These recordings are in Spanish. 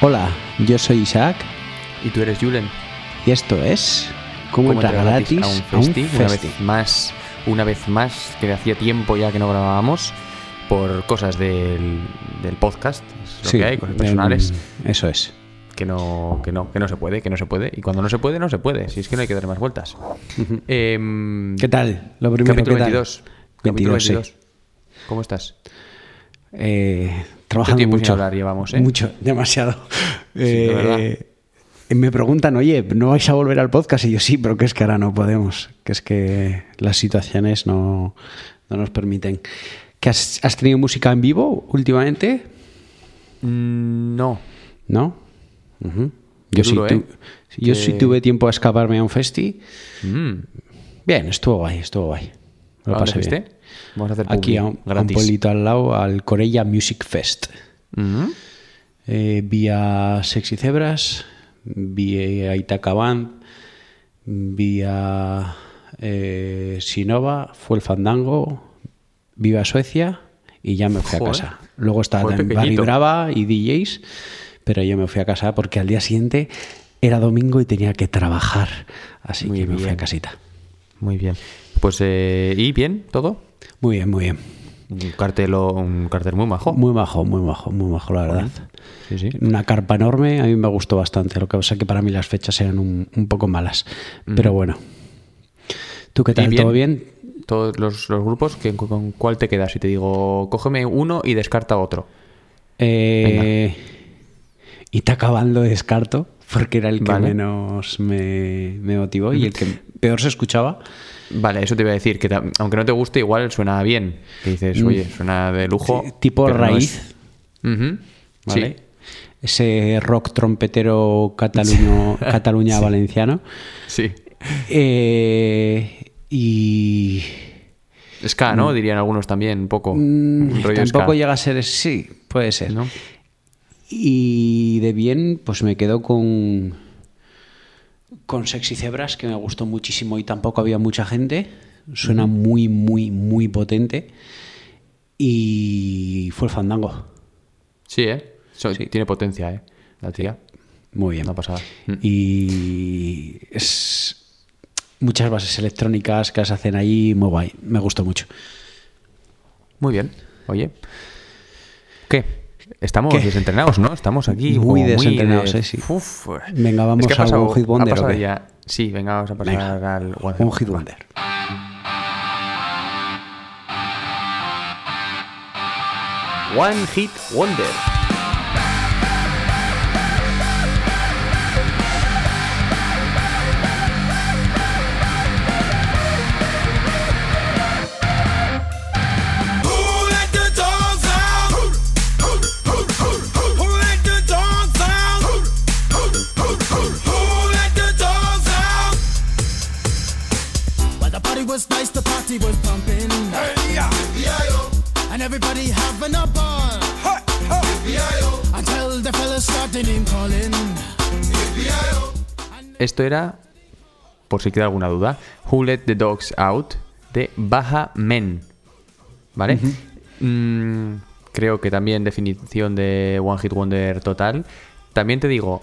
Hola, yo soy Isaac Y tú eres Julen. y esto es ¿Cómo, ¿Cómo entrar gratis a un festi? Una festi? vez más, una vez más, que hacía tiempo ya que no grabábamos por cosas del, del podcast, es lo Sí, que hay, cosas personales, em, eso es. que no, que no, que no se puede, que no se puede. Y cuando no se puede, no se puede. Si es que no hay que dar más vueltas. Em, ¿Qué tal? Lo primero, capítulo ¿qué tal? 22. Capítulo 22, sí. 22. ¿Cómo estás? Eh, trabajando tiempo sin mucho. hablar llevamos, ¿eh? Mucho, demasiado. de Eh, me preguntan, oye, ¿no vais a volver al podcast? Y yo sí, pero que es que ahora no podemos. Que es que las situaciones no, no nos permiten. ¿Que has, has tenido música en vivo últimamente? Mm, No. ¿No? Yo, sí, tu- ¿eh? yo Que- sí tuve tiempo a escaparme a un festi. Mm. Bien, estuvo guay, estuvo guay. Lo ¿A dónde pasé bien. Vamos a hacer Aquí a un, a un pueblito al lado, al Corella Music Fest. Mm. Eh, vi a Sexy Zebras, vi a Itaca Band, vi a eh, Sinova, fue el Fandango, vi a Suecia y ya me fui Joder. a casa. Luego estaba también Barry. Brava y DJs, pero yo me fui a casa porque al día siguiente era domingo y tenía que trabajar. Así Muy que me fui a casita. Muy bien. Pues, eh, ¿y bien? ¿Todo? Muy bien, muy bien. Un cartel, un cartel muy majo. Muy majo, muy majo, muy majo, la verdad. Sí, sí. Una carpa enorme, a mí me gustó bastante. Lo que pasa es que para mí las fechas eran un, un poco malas. Pero bueno. ¿Tú qué ¿Y tal? ¿Todo bien? Todos los, los grupos, ¿que- ¿con cuál te quedas? Si te digo, cógeme uno y descarta otro. Eh, y te acabando descarto, porque era el que Vale. menos me, me motivó y el que peor se escuchaba. Vale, eso te iba a decir, que aunque no te guste, igual suena bien. Que dices, oye, suena de lujo. Tipo no raíz. ¿vale? Sí. Ese rock trompetero cataluño, Cataluña valenciano. Sí. Eh, y Ska, ¿no? Dirían algunos también, un poco. Mm, rollo tampoco ska. llega a ser. Sí, puede ser. ¿No? Y de bien, pues me quedo con. Con Sexy Zebras, que me gustó muchísimo y tampoco había mucha gente. Suena muy, muy, muy potente. Y fue el fandango. Sí, ¿eh? So- Sí. Tiene potencia, ¿eh? La tía. Muy bien. Una pasada. Mm. Y es muchas bases electrónicas que las hacen ahí, muy guay. Me gustó mucho. Muy bien. Oye. ¿Qué? Estamos ¿Qué? desentrenados, ¿no? Estamos aquí Muy desentrenados, de- eh, sí. Uf. Venga, vamos Es que ha a pasado- One Hit Wonder, Sí, venga, vamos a pasar Venga. al One Un hit wonder. One Hit Wonder. Esto era, por si queda alguna duda, Who Let the Dogs Out de Baja Men. ¿Vale? Mm, creo que también definición de One Hit Wonder total. También te digo,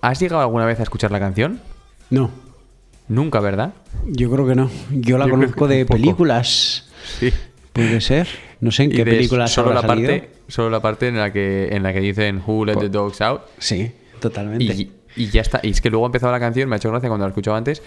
¿has llegado alguna vez a escuchar la canción? No, Nunca, ¿verdad? yo creo que no. Yo la Yo conozco de películas. Sí. Puede ser. No sé en qué de películas solo la salido. parte Solo la parte en la que, en la que dicen Who Let the Dogs Out. Sí, totalmente. Y, y ya está. Y es que luego ha empezado la canción, me ha hecho gracia cuando la escuchaba antes.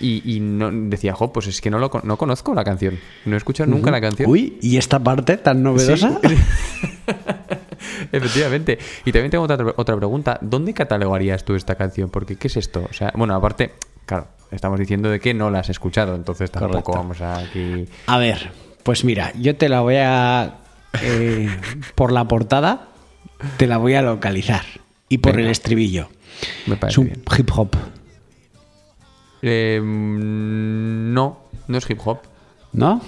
Y, y no, decía, jo, pues es que no, lo, no conozco la canción. No he escuchado nunca la canción. Uy, ¿y esta parte tan novedosa? Efectivamente. Y también tengo otra, otra pregunta. ¿Dónde catalogarías tú esta canción? Porque, ¿qué es esto? O sea, bueno, aparte, claro, estamos diciendo de que no la has escuchado, entonces tampoco Correcto. vamos a aquí. A ver, pues mira, yo te la voy a... eh, por la portada, te la voy a localizar. Y por Venga. el estribillo. Me parece Es un bien. hip hop. Eh, mm, no, no es hip hop. ¿No?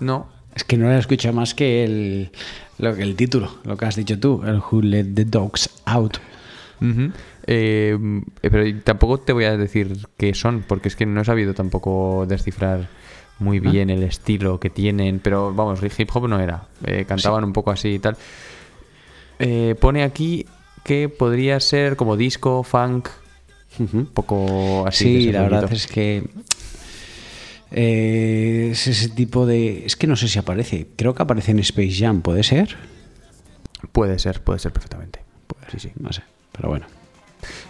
No. Es que no lo escucho más que el, lo, que el título, lo que has dicho tú, el Who Let the Dogs Out. Ujú. Eh, eh, pero tampoco te voy a decir qué son, porque es que no he sabido tampoco descifrar muy bien el estilo que tienen. Pero vamos, hip hop no era. Eh, cantaban un poco así y tal. Eh, pone aquí que podría ser como disco, funk, un poco así. de sí, la verdad es que eh, es ese tipo de... Es que no sé si aparece. Creo que aparece en Space Jam, ¿puede ser? Puede ser, puede ser perfectamente. Sí, sí. No sé, pero bueno.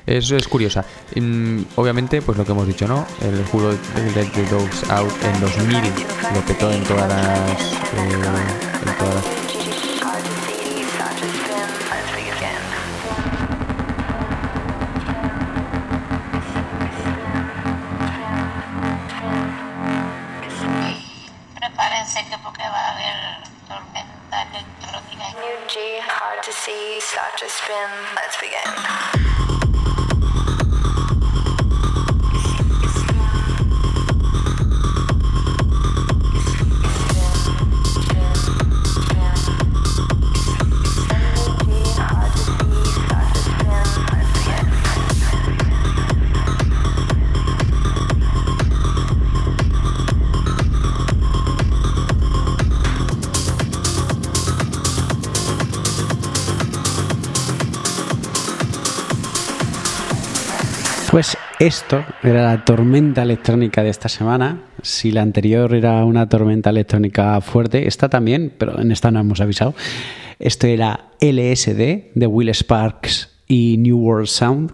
Eso es curiosa. Mm, obviamente, pues lo que hemos dicho, ¿no? El juego Let the Dogs Out en 2000 lo petó en todas las. eh, en todas las- see, start to spin. Let's begin. Pues esto era la tormenta electrónica de esta semana. Si la anterior era una tormenta electrónica fuerte, esta también, pero en esta no hemos avisado. Esto era LSD de Will Sparks y New World Sound.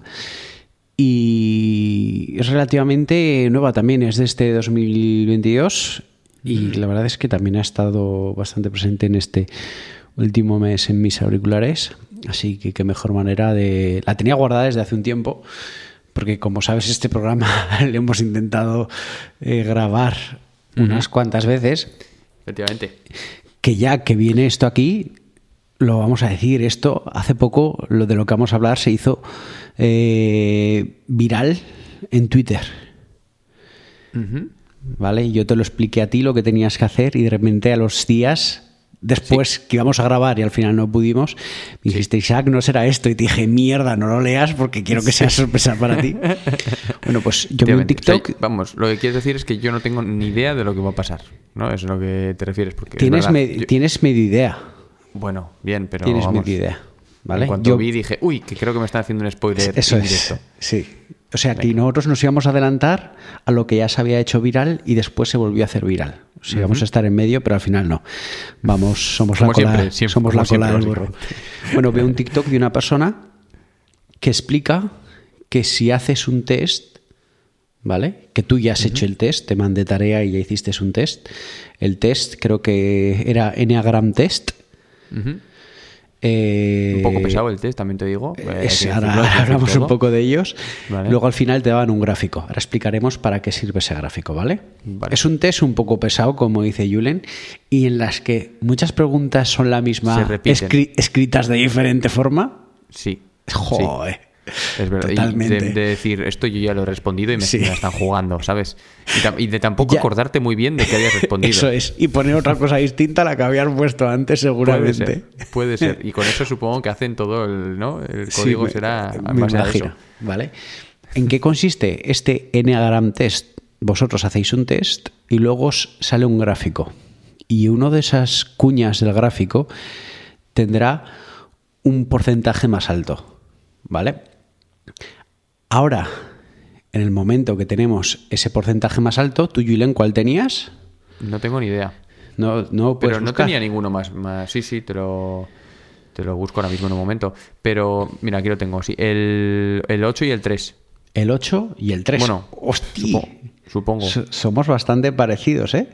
Y es relativamente nueva también, es de este 2022. Y la verdad es que también ha estado bastante presente en este último mes en mis auriculares. Así que qué mejor manera de... La tenía guardada desde hace un tiempo, porque como sabes este programa le hemos intentado eh, grabar unas cuantas veces, Efectivamente. que ya que viene esto aquí, lo vamos a decir, esto hace poco, lo de lo que vamos a hablar se hizo eh, viral en Twitter. ¿Vale? Yo te lo expliqué a ti lo que tenías que hacer y de repente a los días después que íbamos a grabar y al final no pudimos, me dijiste, Isaac, no será esto. Y te dije, mierda, no lo leas porque quiero que sea sorpresa para ti. Bueno, pues yo vi un. TikTok. O sea, vamos, lo que quieres decir es que yo no tengo ni idea de lo que va a pasar. ¿No? Eso es lo que te refieres. Porque es Tienes, me- yo- tienes medio idea. Bueno, bien, pero. tienes vamos, medio idea. ¿Vale? En cuanto Yo- vi, dije, uy, que creo que me están haciendo un spoiler Eso indirecto. es. Sí. O sea, que nosotros nos íbamos a adelantar a lo que ya se había hecho viral y después se volvió a hacer viral. O sea, íbamos a estar en medio, pero al final no. Vamos, somos Como la cola, siempre, siempre, somos la cola del burro. Bueno, veo un TikTok de una persona que explica que si haces un test, ¿vale? Que tú ya has hecho el test, te mandé tarea y ya hiciste un test. El test creo que era Enneagram Test. Eh, Un poco pesado el test, también te digo. Eh, es- ahora, hablamos todo. un poco de ellos. Vale. Luego al final te daban un gráfico. Ahora explicaremos para qué sirve ese gráfico, ¿vale? Vale. Es un test un poco pesado, como dice Julen, y en las que muchas preguntas son la misma, escri- escritas de diferente forma. Sí. Joder. sí, es verdad. Y de, de decir, esto yo ya lo he respondido y me, Sí. me la están jugando, ¿sabes? Y, de tampoco Ya. acordarte muy bien de que hayas respondido. Eso es. Y poner otra cosa distinta a la que habías puesto antes, Puede seguramente. ser, puede ser. Y con eso supongo que hacen todo el, ¿no? El Sí, código me- será me a imagino, eso. ¿Vale? ¿En qué consiste este Enneagram Test? Vosotros hacéis un test y luego os sale un gráfico. Y uno de esas cuñas del gráfico tendrá un porcentaje más alto. ¿Vale? Ahora, en el momento que tenemos ese porcentaje más alto, tú, Julen, ¿cuál tenías? No tengo ni idea. No, no puedes Pero no buscar. tenía ninguno más, más. Sí, sí, te lo, te lo busco ahora mismo en un momento. Pero, mira, aquí lo tengo. Sí, el, el 8 y el 3. El 8 y el 3. Bueno, ¡Hostia! supo- supongo. So- somos bastante parecidos, ¿eh?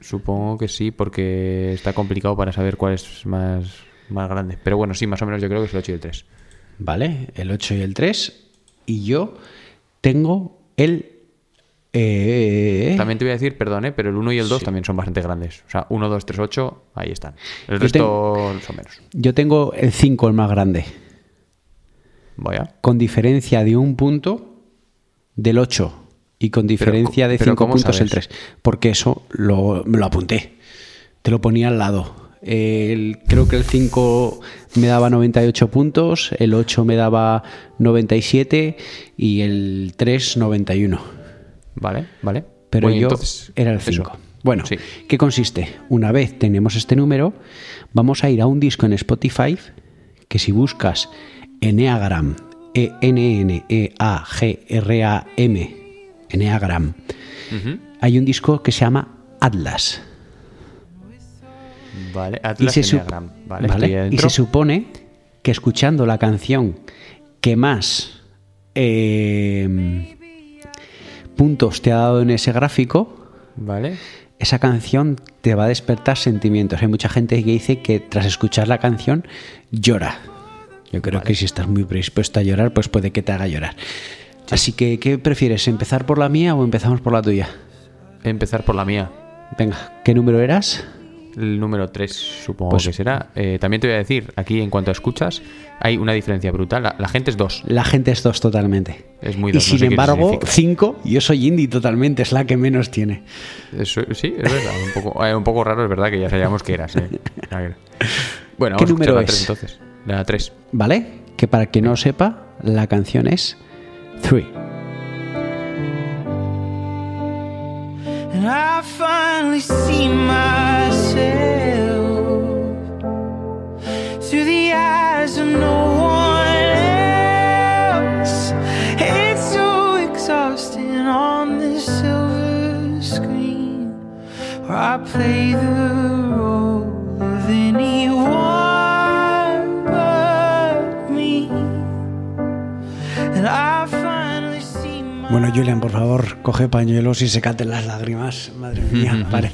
Supongo que sí, porque está complicado para saber cuál es más, más grande. Pero bueno, sí, más o menos yo creo que es el 8 y el 3. ¿Vale? El 8 y el 3. Y yo tengo el Eh, También te voy a decir, perdón, ¿eh? pero el 1 y el 2 Sí. también son bastante grandes. O sea, 1, 2, 3, 8, ahí están. El Yo resto son menos. Yo tengo el 5, el más grande, Vaya. con diferencia de un punto del 8 y con diferencia de pero 5 ¿cómo puntos el sabes? 3. Porque eso lo, me lo apunté. Te lo ponía al lado. El- creo que el 5 me daba 98 puntos, el 8 me daba 97 y el 3 91. Vale, vale. Pero Bueno, yo entonces, era el eso. 5. Bueno, Sí. ¿qué consiste? Una vez tenemos este número, vamos a ir a un disco en Spotify que si buscas Enneagram, E E-N-N-E-A-G-R-A-M, Enneagram, Ujú. hay un disco que se llama Atlas. Vale, Y Atlas se, sup- Enneagram. Vale, y se supone que escuchando la canción que más eh, puntos te ha dado en ese gráfico, Vale. esa canción te va a despertar sentimientos. Hay mucha gente que dice que tras escuchar la canción llora. Yo creo que si estás muy predispuesto a llorar, pues puede que te haga llorar. Así que, ¿qué prefieres? ¿Empezar por la mía o empezamos por la tuya? Empezar por la mía. Venga, ¿qué número eras? el número 3 supongo pues, que será. Eh, también te voy a decir, aquí en cuanto a escuchas, hay una diferencia brutal. La, la gente es dos. La gente es dos totalmente. Es muy dos. Y no sin embargo, cinco, yo soy indie totalmente, es la que menos tiene. Eso, sí, es verdad. un, poco, eh, un poco raro, es verdad que ya sabíamos que eras. Eh. Bueno, ¿Qué vamos número a la 3 entonces. La 3. ¿Vale? Que para quien no sepa, la canción es 3. When I finally see myself through the eyes of no one else, it's so exhausting on this silver screen where I play the Bueno, Julian, por favor, coge pañuelos y secate las lágrimas. Madre mía, vale.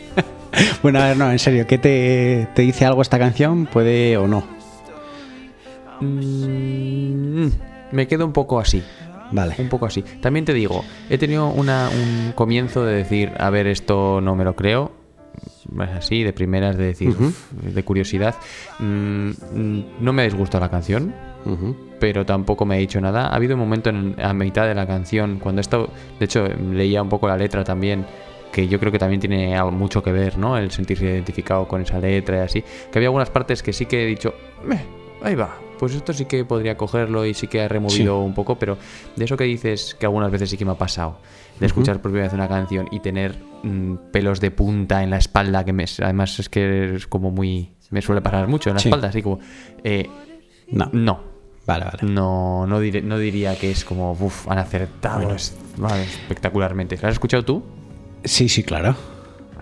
bueno, a ver, no, en serio, ¿qué te, te dice algo esta canción? ¿Puede o no? Mm, me quedo un poco así. Vale. Un poco así. También te digo, he tenido una- un comienzo de decir, a ver, esto no me lo creo. Así, de primeras, de decir, "Uf", de curiosidad. Mm, mm, no me ha disgustado la canción, Pero tampoco me ha dicho nada. Ha habido un momento en, a mitad de la canción, cuando esto, de hecho, leía un poco la letra también, que yo creo que también tiene algo- mucho que ver, ¿no? El sentirse identificado con esa letra y así. Que había algunas partes que sí que he dicho, "Meh, ahí va, pues esto sí que podría cogerlo y sí que ha removido un poco, pero de eso que dices que algunas veces sí que me ha pasado, de escuchar por primera vez una canción y tener mm, pelos de punta en la espalda, que me, además es que es como muy... Me suele pasar mucho en la Sí. espalda, así como... eh, No. no, Vale, vale. no, no, diré- no diría que es como, uff, han acertado es- vale, espectacularmente. ¿Lo has escuchado tú? Sí, sí, claro.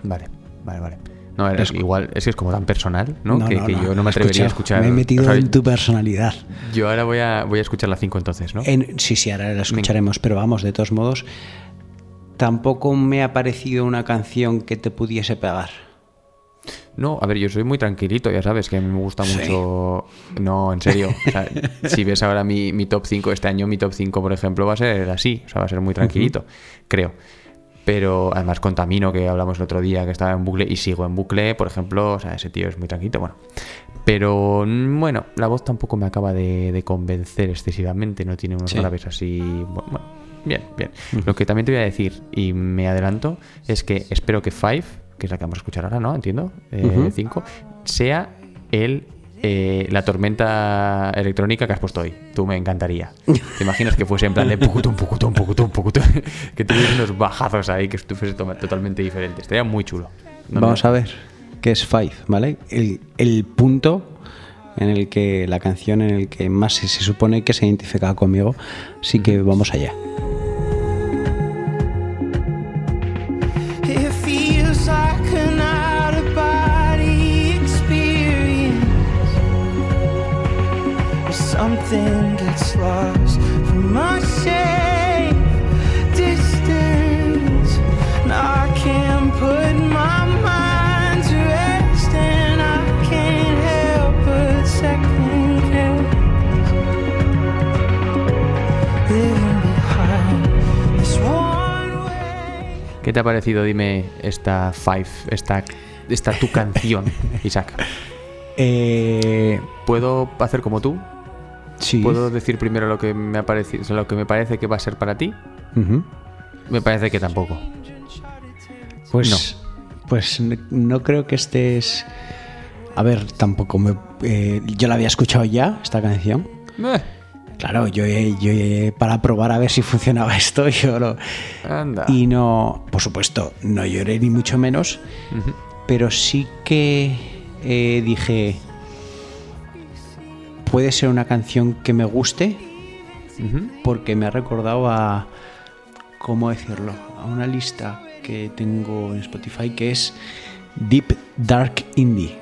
Vale, vale, vale. No, era- Es- igual, es que es como tan personal, ¿no? que, que yo no me atrevería a escuchar. Me he metido o sea, en tu personalidad. Yo ahora voy a, voy a escuchar la 5 entonces, ¿no? En- sí, sí, ahora la escucharemos, pero vamos, de todos modos, tampoco me ha parecido una canción que te pudiese pegar. No, a ver, yo soy muy tranquilito, ya sabes, que a mí me gusta Sí. mucho... No, en serio. o sea, si ves ahora mi, mi top 5 este año, mi top 5, por ejemplo, va a ser así. O sea, va a ser muy tranquilito, creo. Pero además Contamino, que hablamos el otro día, que estaba en bucle y sigo en bucle, por ejemplo, o sea, ese tío es muy tranquilo, bueno. Pero mm, bueno, la voz tampoco me acaba de, de convencer excesivamente, no tiene unos Sí. graves así... Bueno, bueno, bien, bien. Lo que también te voy a decir, y me adelanto, es que espero que Five, que es la que vamos a escuchar ahora, ¿no? Entiendo, 5, sea el... eh, la tormenta electrónica que has puesto hoy. Tú me encantaría. ¿Te imaginas que fuese en plan de pucutón, pucutón, pucutón, pucutón? que tuviese unos bajazos ahí que to- totalmente diferente. Estaría muy chulo. No me- Vamos a ver qué es Five, ¿vale? El, el punto en el que la canción en el que más se, se supone que se identifica conmigo. Así que vamos allá. ¿Qué te ha parecido, dime, esta Five, esta, esta tu canción, Isaac? Eh, ¿Puedo hacer como tú? sí. ¿Puedo decir primero lo que me ha parecido, lo que me parece que va a ser para ti? Ujú. Me parece que tampoco. Pues, pues n- no creo que estés. A ver, tampoco me. eh, yo la había escuchado ya, esta canción. Eh, Claro, yo, he- yo para probar a ver si funcionaba esto, yo lo. anda. Y no, por supuesto, no lloré ni mucho menos, pero sí que eh, dije. Puede ser una canción que me guste, porque me ha recordado a, ¿cómo decirlo? A una lista que tengo en Spotify que es Deep Dark Indie.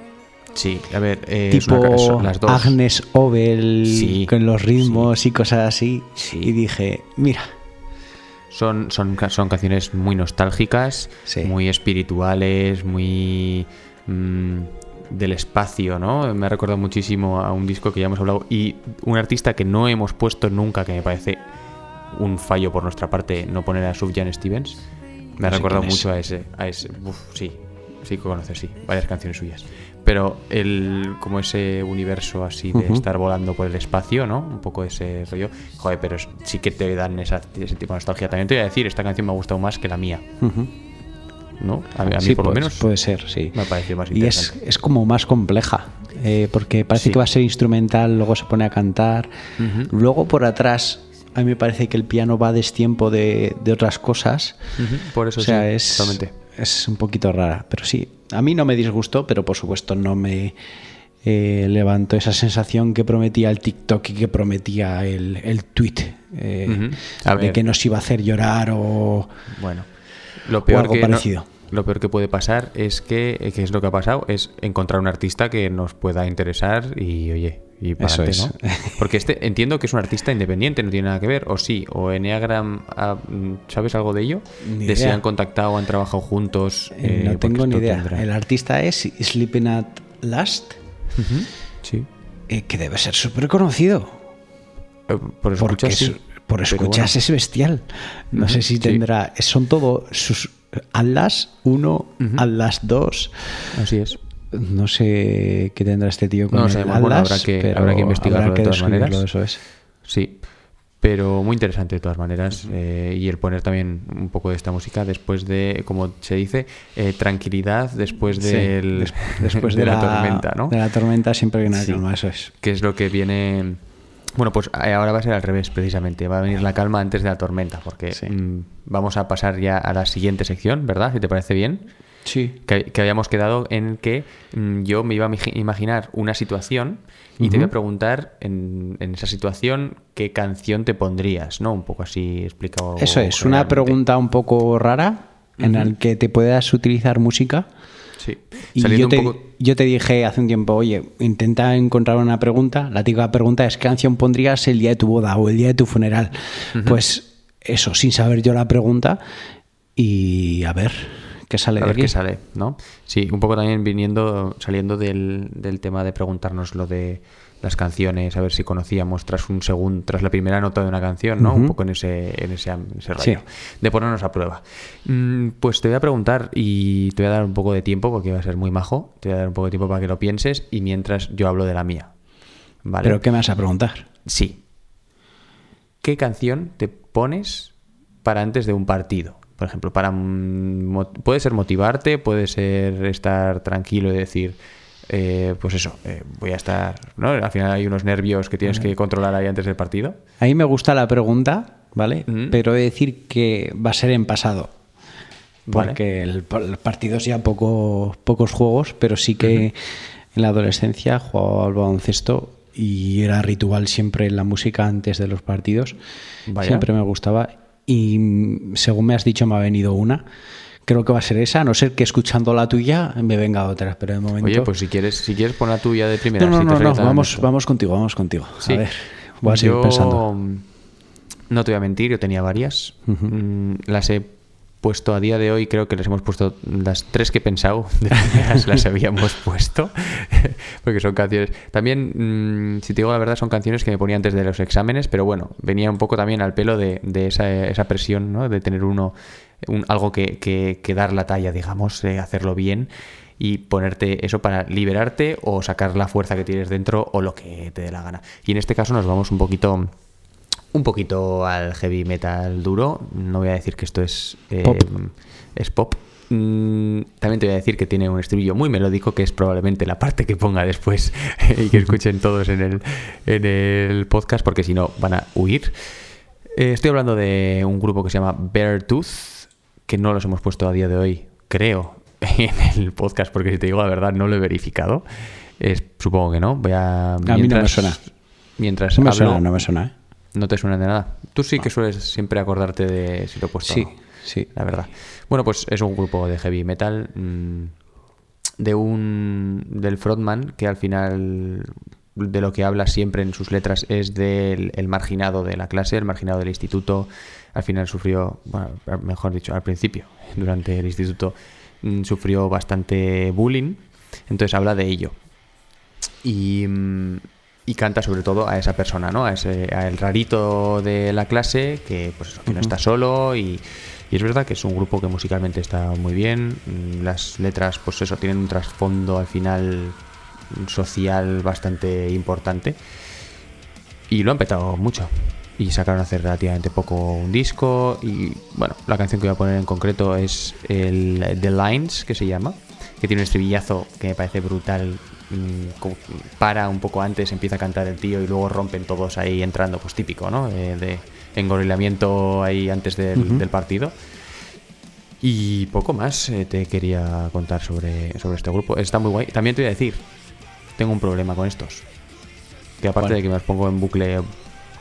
Sí, a ver, eh, es una tipo son las dos. Agnes Obel Sí, con los ritmos y cosas así. Sí. Y dije, mira, Son, son, son canciones muy nostálgicas, muy espirituales, muy mm, del espacio, ¿no? Me ha recordado muchísimo a un disco que ya hemos hablado y un artista que no hemos puesto nunca, que me parece un fallo por nuestra parte no poner a Sufjan Stevens. Me ha No sé recordado es. mucho a ese, a ese. uf, sí, sí que conoces, sí, varias canciones suyas. Pero el, como ese universo así de estar volando por el espacio, ¿no? Un poco ese rollo. Joder, pero sí que te dan esa- ese tipo de nostalgia. También te voy a decir, esta canción me ha gustado más que la mía. ¿no? A, mí- a mí Sí, por lo menos puede ser, sí. me ha parecido más Y es, interesante. es como más compleja, eh, porque parece Sí. que va a ser instrumental, luego se pone a cantar. Luego por atrás, a mí me parece que el piano va a destiempo de, de otras cosas. Ujú, Por eso o sea, sí, es, totalmente. es un poquito rara, pero sí, a mí no me disgustó, pero por supuesto no me eh, levantó esa sensación que prometía el TikTok y que prometía el, el tweet eh, de que nos iba a hacer llorar o... Bueno, lo peor, algo que no- parecido. lo peor que puede pasar es que, eh, que es lo que ha pasado, es encontrar un artista que nos pueda interesar y oye, y para Eso adelante, ¿no? Porque este entiendo que es un artista independiente, no tiene nada que ver, o sí, o Enneagram, ah, ¿sabes algo de ello? Ni de si idea. han contactado, han trabajado juntos. eh, eh, no porque tengo ni idea. tendrá- El artista es Sleeping at Last, Sí. eh, que debe ser súper conocido. Eh, Por Porque escuchas, es- sí. por escuchas bueno. es bestial. No sé si sí. tendrá. Son todo sus Atlas 1, Ujú. Atlas 2. Así es. No sé qué tendrá este tío con No el sabemos, bueno, habrá que- pero habrá que investigarlo habrá que de todas maneras. Eso es. Sí, pero muy interesante de todas maneras. eh, y el poner también un poco de esta música después de, como se dice, eh, tranquilidad después Sí, del, des- después de, la, tormenta, ¿no? De la tormenta siempre viene la Sí. calma, eso es. Que es lo que viene. Bueno, pues eh, ahora va a ser al revés, precisamente. Va a venir la calma antes de la tormenta, porque Sí. mm, vamos a pasar ya a la siguiente sección, ¿verdad? Si te parece bien. Sí. que, que habíamos quedado en que mm, yo me iba a imagi- imaginar una situación y te voy a preguntar en, en esa situación qué canción te pondrías, ¿no? Un poco así explicado. Eso es, una pregunta un poco rara en la que te puedas utilizar música. Sí. Y yo te, poco. yo te dije hace un tiempo, oye, intenta encontrar una pregunta. La típica pregunta es: ¿qué canción pondrías el día de tu boda o el día de tu funeral? Pues eso, sin saber yo la pregunta y a ver qué sale A de ver aquí. qué sale, ¿no? Sí, un poco también viniendo, saliendo del, del tema de preguntarnos lo de las canciones, a ver si conocíamos tras un segundo, tras la primera nota de una canción, ¿no? Un poco en ese, en ese, en ese Sí. De ponernos a prueba. Mm, Pues te voy a preguntar y te voy a dar un poco de tiempo porque va a ser muy majo. Te voy a dar un poco de tiempo para que lo pienses y mientras yo hablo de la mía. ¿Vale? ¿Pero qué me vas a preguntar? Sí. ¿Qué canción te pones para antes de un partido? Por ejemplo, para puede ser motivarte, puede ser estar tranquilo y decir, eh, pues eso, eh, voy a estar, ¿no? Al final hay unos nervios que tienes que controlar ahí antes del partido. A mí me gusta la pregunta, ¿vale? Pero he de decir que va a ser en pasado. Vale. Porque el, el partido poco, pocos juegos, pero sí que en la adolescencia jugaba al baloncesto y era ritual siempre la música antes de los partidos. Vaya. Siempre me gustaba y según me has dicho me ha venido una. Creo que va a ser esa, a no ser que escuchando la tuya me venga otra, pero de momento... Oye, pues si quieres, si quieres pon la tuya de primera. no, no, si no, vamos, vamos contigo, vamos contigo. Sí. A ver, voy a seguir Yo, pensando. No te voy a mentir, yo tenía varias. Mm, Las he puesto a día de hoy, creo que les hemos puesto las tres que he pensado, de primeras las habíamos puesto, porque son canciones. También, mm, si te digo la verdad, son canciones que me ponía antes de los exámenes, pero bueno, venía un poco también al pelo de, de esa, esa presión, ¿no? De tener uno, un- algo que, que- que dar la talla, digamos, hacerlo bien y ponerte eso para liberarte o sacar la fuerza que tienes dentro o lo que te dé la gana. Y en este caso nos vamos un poquito un poquito al heavy metal duro. No voy a decir que esto es eh, Pop. Es pop. Mm, También te voy a decir que tiene un estribillo muy melódico, que es probablemente la parte que ponga después y que escuchen todos en el, en el podcast, porque si no van a huir. Eh, estoy hablando de un grupo que se llama Beartooth, que no los hemos puesto a día de hoy, creo, en el podcast, porque si te digo la verdad, no lo he verificado. Es- supongo que no. Voy a. mí no me suena. Mientras No me hablo, suena, no me suena, ¿eh? No te suena de nada. Tú sí que sueles siempre acordarte de si lo he puesto. o Sí, no, sí. La verdad. Bueno, pues es un grupo de heavy metal mm, de un del frontman que al final de lo que habla siempre en sus letras es del el marginado de la clase, el marginado del instituto. Al final sufrió, bueno, mejor dicho, al principio, durante el instituto, mm, sufrió bastante bullying. Entonces habla de ello y, mm, y canta sobre todo a esa persona, ¿no? A ese, a el rarito de la clase que pues que no está solo y, y es verdad que es un grupo que musicalmente está muy bien. mm, Las letras, pues eso, tienen un trasfondo al final social bastante importante y lo han petado mucho. Y sacaron hace relativamente poco un disco. Y bueno, la canción que voy a poner en concreto es el The Lines, que se llama. Que tiene un estribillazo que me parece brutal. Mm, Para un poco antes, empieza a cantar el tío y luego rompen todos ahí entrando, pues típico, ¿no? Eh, de engorilamiento ahí antes del, del partido. Y poco más eh, te quería contar sobre, sobre este grupo. Está muy guay. También te voy a decir, tengo un problema con estos. Que aparte de que me los pongo en bucle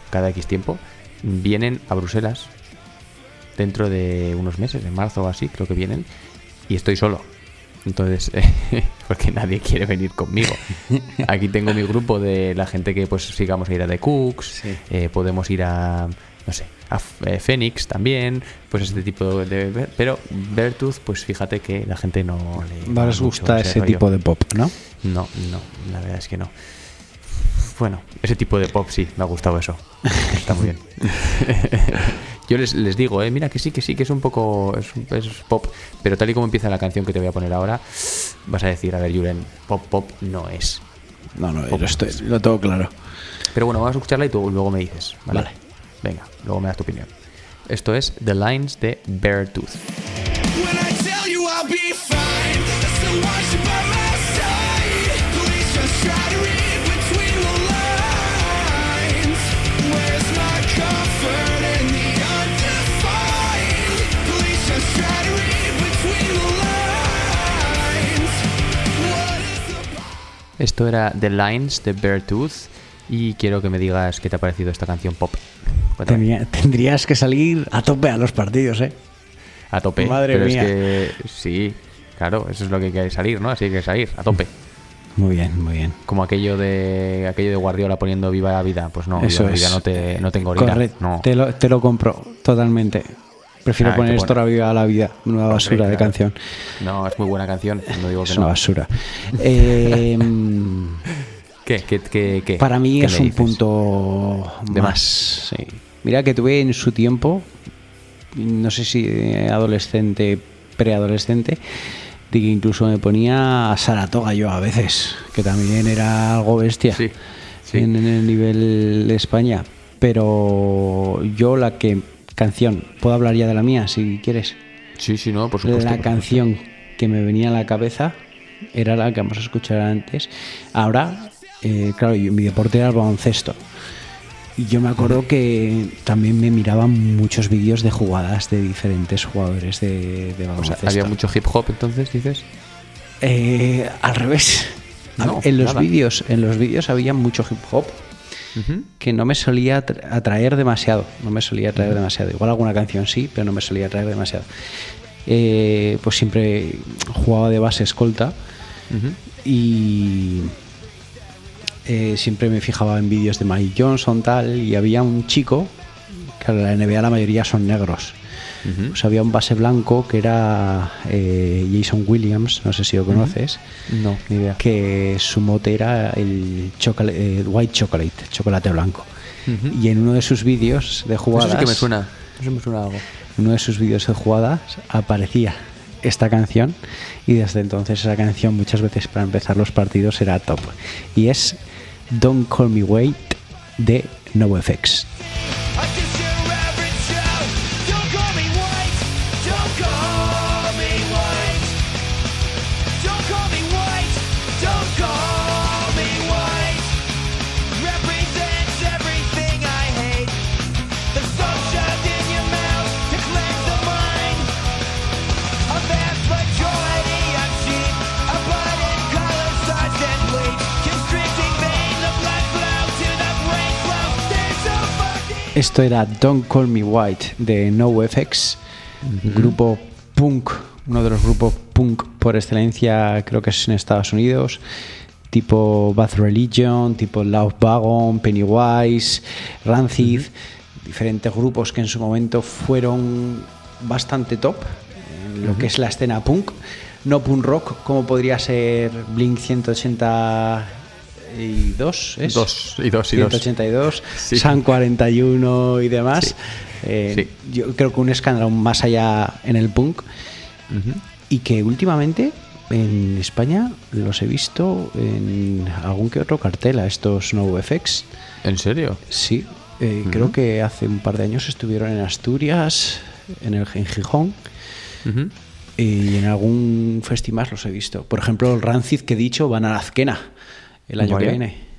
cada X tiempo, vienen a Bruselas dentro de unos meses, en marzo o así, creo que vienen, y estoy solo. Entonces, porque nadie quiere venir conmigo. Aquí tengo mi grupo de la gente que pues sigamos a ir a The Cooks, Sí. eh, podemos ir a, no sé, a F- eh, Phoenix también, pues este tipo de... Pero Vertooth, pues fíjate que la gente no le... No les mucho gusta ese rollo. tipo de pop, ¿no? No, no, la verdad es que no. Bueno, ese tipo de pop sí, me ha gustado eso. Está muy bien. Yo les, les digo, eh, mira que sí, que sí, que es un poco es, es pop, pero tal y como empieza la canción que te voy a poner ahora, vas a decir, a ver, Julen, pop, pop no es. No, no, lo, estoy- lo tengo claro. Pero bueno, vamos a escucharla y tú luego me dices, ¿vale? Vale. Venga, luego me das tu opinión. Esto es The Lines de Beartooth. When I tell you I'll be fine, Esto era The Lines de Beartooth y quiero que me digas qué te ha parecido esta canción pop. Tenía- tendrías que salir a tope a los partidos, ¿eh? A tope. Madre pero mía. es que sí, claro, eso es lo que hay que salir, ¿no? Así hay que salir, a tope. Muy bien, muy bien. Como aquello de aquello de Guardiola poniendo viva la vida. Pues no, Eso viva la vida es. no te, no te engorila. Correcto, No. te, lo, te lo compro totalmente. Prefiero Ah, poner esto bueno. a la vida, una basura de claro. canción. No, es muy buena canción, no digo que Es una no. basura. Eh, ¿Qué? ¿Qué, qué, qué? para mí ¿Qué es un dices? punto De más. sí. Mira que tuve en su tiempo, no sé si adolescente, preadolescente, de que incluso me ponía a Saratoga yo a veces, que también era algo bestia Sí, sí. En, en el nivel de España. Pero yo la que canción, puedo hablar ya de la mía si quieres. Sí, sí, no, por supuesto. La por canción que me venía a la cabeza era la que vamos a escuchar antes. Ahora, eh, claro, yo- mi deporte era el baloncesto. Y yo me acuerdo que también me miraba muchos vídeos de jugadas de diferentes jugadores de, de supuesto. O sea, baloncesto. ¿Había mucho hip hop entonces, dices? Eh, al revés. No, en los vídeos, en los vídeos había mucho hip hop Que no me solía atra- atraer demasiado. No me solía atraer demasiado. Igual alguna canción sí, pero no me solía atraer demasiado. Eh, pues siempre jugaba de base escolta y eh, siempre me fijaba en vídeos de Mike Johnson tal y había un chico que en la NBA la mayoría son negros pues había un base blanco que era eh, Jason Williams, no sé si lo conoces, No, ni idea. que su mote era el chocolate- eh, white chocolate, chocolate blanco. Y en uno de sus vídeos de Eso jugadas, sí que me suena. Eso me suena algo. en uno de sus vídeos de jugadas aparecía esta canción y desde entonces esa canción muchas veces para empezar los partidos era top. Y es Don't Call Me Wait de NoFX. Esto era Don't Call Me White de NoFX, grupo punk, uno de los grupos punk por excelencia, creo que es en Estados Unidos, tipo Bad Religion, tipo Love Wagon, Pennywise, Rancid, diferentes grupos que en su momento fueron bastante top en lo que es la escena punk, no punk rock como podría ser Blink 182, ¿es? Dos, y dos, y dos. 182, Sí. San 41 y demás. Sí. Eh, Sí. Yo creo que un escándalo más allá en el punk y que últimamente en España los he visto en algún que otro cartel a estos NoFX. ¿En serio? Sí, eh, creo que hace un par de años estuvieron en Asturias, en el en Gijón. Y en algún festival los he visto. Por ejemplo, el Rancid que he dicho van a la Azquena el año que viene.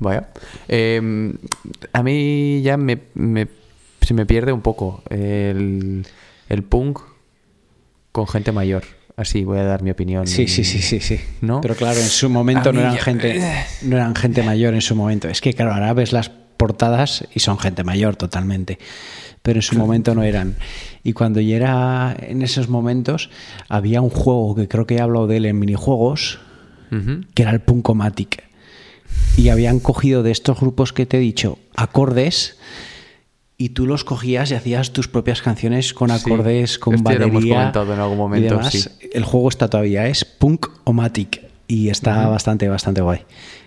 Vaya. Eh, a mí ya me, me- se me pierde un poco el, el punk con gente mayor. Así voy a dar mi opinión. Sí, sí, sí, sí, sí. ¿No? Pero claro, en su momento no eran ya- gente, no eran gente mayor en su momento. Es que claro, ahora ves las portadas y son gente mayor totalmente. Pero en su momento no eran. Y cuando ya era en esos momentos, había un juego que creo que he hablado de él en minijuegos, Ujú. que era el Punkomatic. Y habían cogido de estos grupos que te he dicho acordes y tú los cogías y hacías tus propias canciones con Sí, acordes, con este lo hemos batería comentado en algún y momento, demás. sí. El juego está todavía, es Punk-O-Matic y está bastante, bastante guay.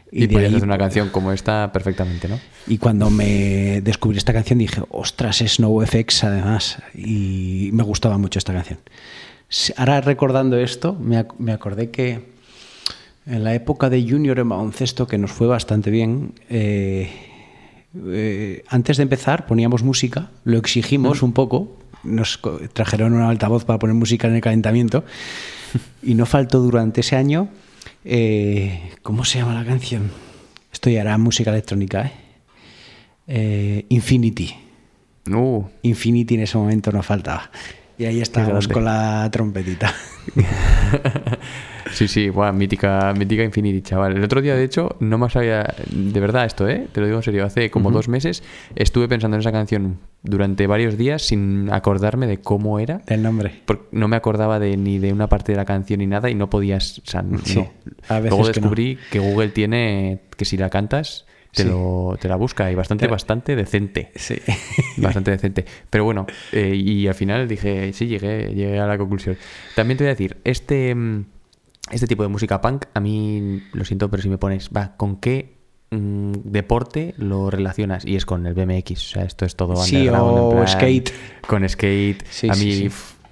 Y, de podías ahí- hacer una canción como esta perfectamente, ¿no? y cuando me descubrí esta canción dije, ostras, es NoFX además. Y me gustaba mucho esta canción. Ahora recordando esto, me, ac- me acordé que en la época de Junior en baloncesto, que nos fue bastante bien, eh, eh, antes de empezar poníamos música, lo exigimos un poco, nos trajeron un altavoz para poner música en el calentamiento y no faltó durante ese año, eh, ¿cómo se llama la canción? Esto ya era música electrónica, ¿eh? Infinity. Uh, Infinity en ese momento no faltaba. Y ahí estábamos con la trompetita. sí, sí, buah, mítica, mítica Infinity, chaval. El otro día, de hecho, no más había. De verdad, esto, ¿eh? Te lo digo en serio. Hace como dos meses estuve pensando en esa canción durante varios días sin acordarme de cómo era. Del nombre. Porque no me acordaba de, ni de una parte de la canción ni nada y no podías. O sea, no. Sí, a veces Luego que no. descubrí que, Google tiene que si la cantas, te, Sí. lo, te la busca y bastante, Te- bastante decente. Sí. Bastante decente. Pero bueno, eh, y al final dije, sí, llegué, llegué a la conclusión. También te voy a decir, este, mm, este tipo de música punk, a mí, lo siento, pero si me pones, va, ¿con qué mm, deporte lo relacionas? Y es con el BMX, o sea, esto es todo Sí, o plan, skate. Con skate. Sí, a mí, sí.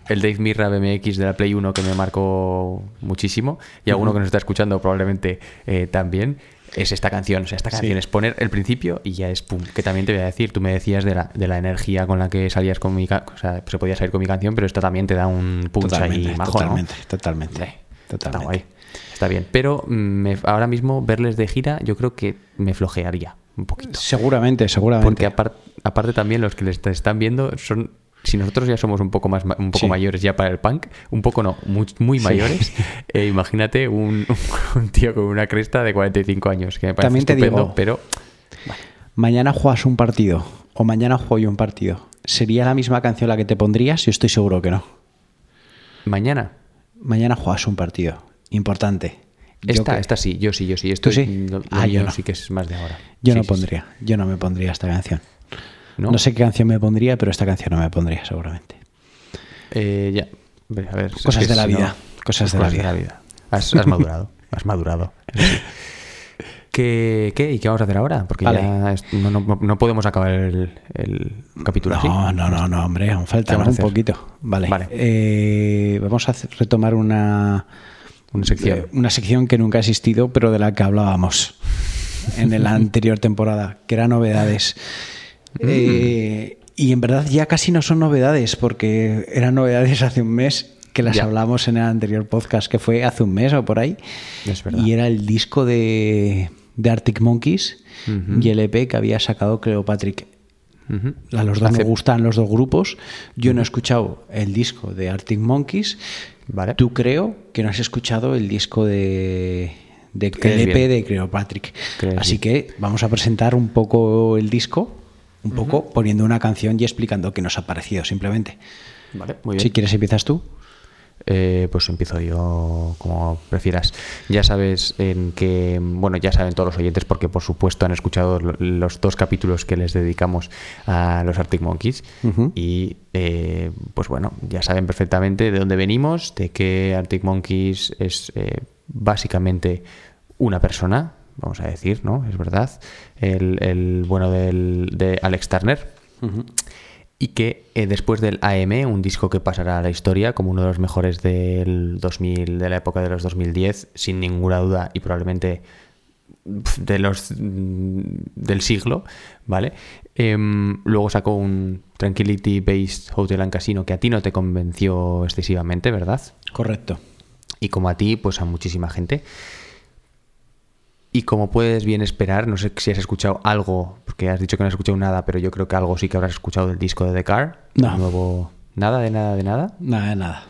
el Dave Mirra BMX de la Play 1 que me marcó muchísimo, y alguno que nos está escuchando probablemente eh, también. Es esta canción, o sea, esta canción es poner el principio y ya es pum. Que también te voy a decir, tú me decías de la, de la energía con la que salías con mi ca- o sea, se podía salir con mi canción, pero esto también te da un punch Totalmente, ahí majo, ¿no? totalmente, totalmente. Está guay. Está bien. Pero mm, me- ahora mismo verles de gira, yo creo que me flojearía un poquito. Seguramente, seguramente. Porque apar- aparte también los que les están viendo son, si nosotros ya somos un poco más un poco Sí. mayores ya para el punk, un poco no, muy, muy Sí. mayores, eh, imagínate un, un tío con una cresta de 45 años, que me parece También te estupendo, digo- pero Mañana juegas un partido o mañana juego yo un partido. ¿Sería la misma canción la que te pondrías? Yo estoy seguro que no. mañana, Mañana juegas un partido. Importante. Yo esta, que- esta sí, yo sí, yo sí, esto ¿Tú sí? lo- Ah, yo no. sí que es más de ahora. Yo Sí, no sí, pondría. Yo no me pondría esta canción. ¿no? No sé qué canción me pondría, pero esta canción no me pondría, seguramente. Eh, ya. A ver, Cosas de la vida, cosas de la vida. Has, has madurado. Has madurado. ¿Qué, qué? ¿Y qué vamos a hacer ahora? Porque Vale. ya es- no, no- no podemos acabar el, el capítulo así. No, no, no, no, hombre, aún falta ¿Qué vamos ¿no? a un poquito. Vale. Vale. Eh, vamos a retomar una, Una sección. eh, una sección que nunca ha existido, pero de la que hablábamos en la anterior temporada, que era novedades. Eh, y en verdad ya casi no son novedades, porque eran novedades hace un mes que las Ya. hablamos en el anterior podcast, que fue hace un mes o por ahí. Es verdad. Y era el disco de, de Arctic Monkeys y el EP que había sacado Cleopatrick. A los dos Hace- nos gustan los dos grupos. Yo no he escuchado el disco de Arctic Monkeys. Vale. Tú creo que no has escuchado el disco de, de el EP bien. de Cleopatrick. Crees Así bien. que vamos a presentar un poco el disco, un poco poniendo una canción y explicando qué nos ha parecido simplemente. Vale, muy bien. Si quieres empiezas tú. Eh, pues empiezo yo como prefieras. Ya sabes en que, bueno, ya saben todos los oyentes porque por supuesto han escuchado lo- los dos capítulos que les dedicamos a los Arctic Monkeys y eh, pues bueno, ya saben perfectamente de dónde venimos, de que Arctic Monkeys es eh, básicamente una persona, vamos a decir, ¿no? Es verdad, el, el bueno del, de Alex Turner y que eh, después del AM, un disco que pasará a la historia como uno de los mejores del 2000, de la época de los 2010, sin ninguna duda y probablemente de los mm, del siglo, ¿vale? Em, luego sacó un Tranquility Based Hotel and Casino que a ti no te convenció excesivamente, ¿verdad? Correcto. Y como a ti, pues a muchísima gente. Y como puedes bien esperar, no sé si has escuchado algo, porque has dicho que no has escuchado nada, pero yo creo que algo sí que habrás escuchado del disco de The Car. No. Nuevo... Nada, de nada, de nada. Nada, de nada.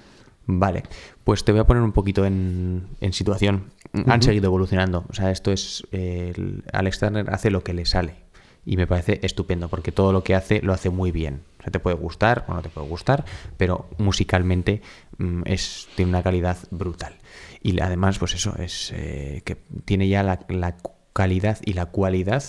Vale, pues te voy a poner un poquito en, en situación. Han seguido evolucionando. O sea, esto es. eh, Alex Turner hace lo que le sale. Y me parece estupendo, porque todo lo que hace lo hace muy bien. O sea, te puede gustar o no te puede gustar, pero musicalmente mm, es, tiene una calidad brutal. Y además, pues eso, es eh, que tiene ya la, la calidad y la cualidad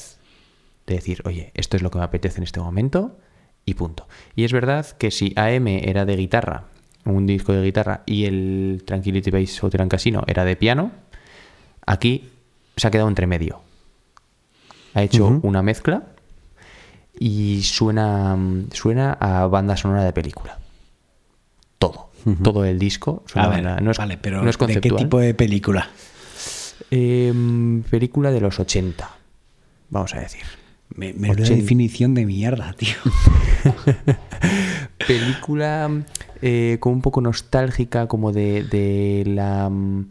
de decir, oye, esto es lo que me apetece en este momento y punto. Y es verdad que si AM era de guitarra, un disco de guitarra, y el Tranquility Base Hotel and Casino era de piano, aquí se ha quedado entre medio. Ha hecho una mezcla y suena, suena a banda sonora de película. Todo. Todo el disco A ver, no es, vale, pero no es ¿de qué tipo de película? Em, película de los 80, vamos a decir. Me, me da 80. definición de mierda, tío. película eh, como un poco nostálgica, como de, de la... mm,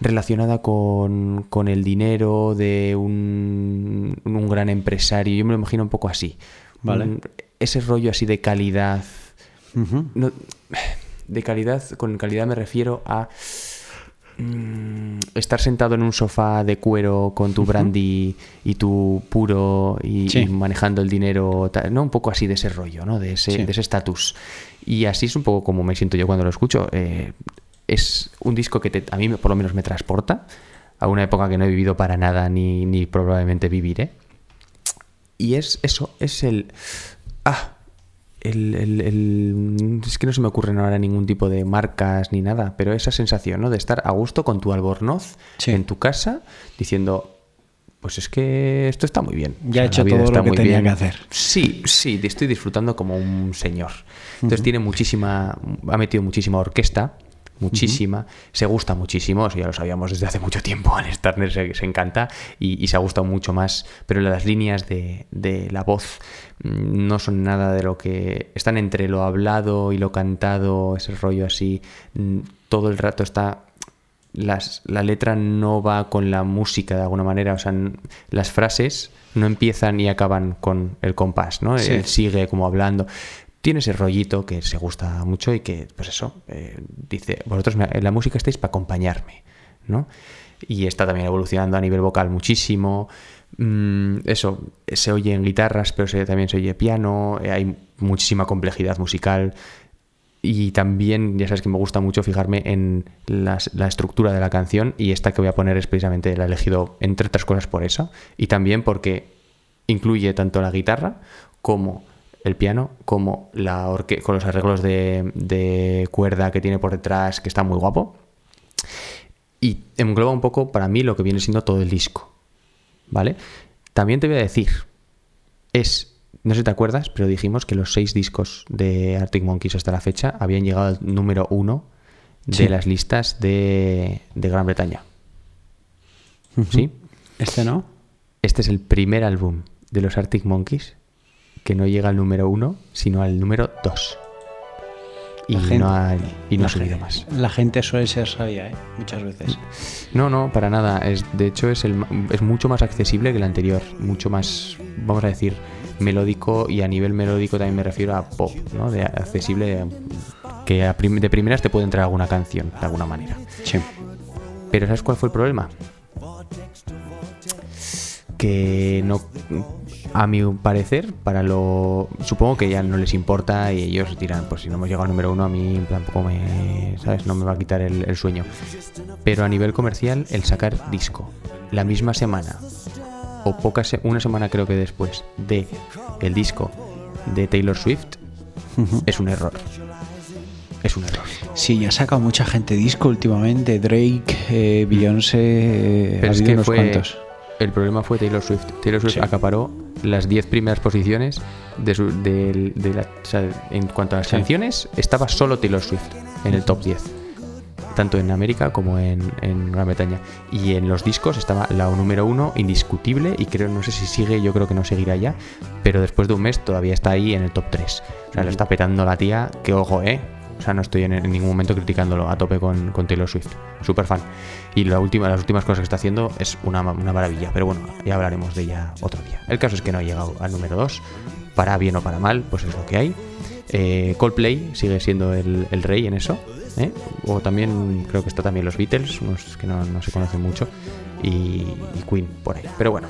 relacionada con, con el dinero de un, un gran empresario. Yo me lo imagino un poco así. Vale. Un- ese rollo así de calidad. No, de calidad, con calidad me refiero a mm, estar sentado en un sofá de cuero con tu brandy y tu puro y, Sí. y manejando el dinero, ¿no? Un poco así de ese rollo, ¿no? De ese Sí. de estatus. Y así es un poco como me siento yo cuando lo escucho. Eh, es un disco que te- a mí por lo menos me transporta a una época que no he vivido para nada ni, ni probablemente viviré. Y es eso, es el... Ah, el, el- el- es que no se me ocurren ahora ningún tipo de marcas ni nada, pero esa sensación, ¿no? De estar a gusto con tu albornoz Sí. en tu casa diciendo, pues es que esto está muy bien. Ya he la hecho todo lo que tenía bien. que hacer. Sí, sí, estoy disfrutando como un señor. Entonces tiene muchísima, ha metido muchísima orquesta, muchísima, se gusta muchísimo, eso ya lo sabíamos desde hace mucho tiempo, Alex Turner se, se encanta y, y se ha gustado mucho más, pero las líneas de, de la voz mm, no son nada de lo que están entre lo hablado y lo cantado, ese rollo así, mm, todo el rato está las- la letra no va con la música de alguna manera, o sea, las frases no empiezan y acaban con el compás, ¿no? Sí. Él sigue como hablando. Tiene ese rollito que se gusta mucho y que, pues eso, eh, dice, vosotros en la música estáis para acompañarme, ¿no? Y está también evolucionando a nivel vocal muchísimo. Mm, eso, se oye en guitarras, pero se- también se oye piano, eh, hay muchísima complejidad musical. Y también, ya sabes que me gusta mucho fijarme en la estructura de la canción y esta que voy a poner es precisamente la he elegido, entre otras cosas, por eso. Y también porque incluye tanto la guitarra como el piano, como la orque con los arreglos de, de cuerda que tiene por detrás, que está muy guapo. Y engloba un poco para mí lo que viene siendo todo el disco. ¿Vale? También te voy a decir, es, no sé si te acuerdas, pero dijimos que los seis discos de Arctic Monkeys hasta la fecha habían llegado al número uno de Sí. las listas de, de Gran Bretaña. ¿Sí? Este no. Este es el primer álbum de los Arctic Monkeys que no llega al número uno, sino al número dos. Y La gente- no ha, y no ha subido gente- más. La gente suele ser sabia, ¿eh? Muchas veces. No, no, para nada. Es, de hecho, es, el, es mucho más accesible que el anterior. Mucho más, vamos a decir, melódico. Y a nivel melódico también me refiero a pop, ¿no? De accesible. Que a prim- de primeras te puede entrar alguna canción, de alguna manera. Sí. Pero ¿sabes cuál fue el problema? Que no. A mi parecer, para lo. Supongo que ya no les importa y ellos dirán, pues si no hemos llegado al número uno, a mí tampoco me. ¿Sabes? No me va a quitar el, el sueño. Pero a nivel comercial, el sacar disco la misma semana, o poca se- una semana creo que después, de el disco de Taylor Swift, es un error. Es un error. Sí, ya ha sacado mucha gente disco últimamente. Drake, eh, Beyoncé, eh, Pero ha es habido que unos fue. cuantos. El problema fue Taylor Swift. Taylor Swift Sí. acaparó las 10 primeras posiciones de, su- del- de la- o sea, en cuanto a las Sí. canciones. Estaba solo Taylor Swift en el top 10. Tanto en América como en, en Gran Bretaña. Y en los discos estaba la número uno, indiscutible. Y creo, no sé si sigue, yo creo que no seguirá ya. Pero después de un mes todavía está ahí en el top 3. O sea, lo está petando la tía. Que ojo, eh. O sea, no estoy en, ningún momento criticándolo a tope con, Taylor Swift. Súper fan. Y la última, las últimas cosas que está haciendo es una, ma- una maravilla. Pero bueno, ya hablaremos de ella otro día. El caso es que no ha llegado al número 2. Para bien o para mal, pues es lo que hay. Eh, Coldplay sigue siendo el, rey en eso. ¿eh? O también creo que está también los Beatles, unos que no, no se conocen mucho. Y, y Queen por ahí. Pero bueno.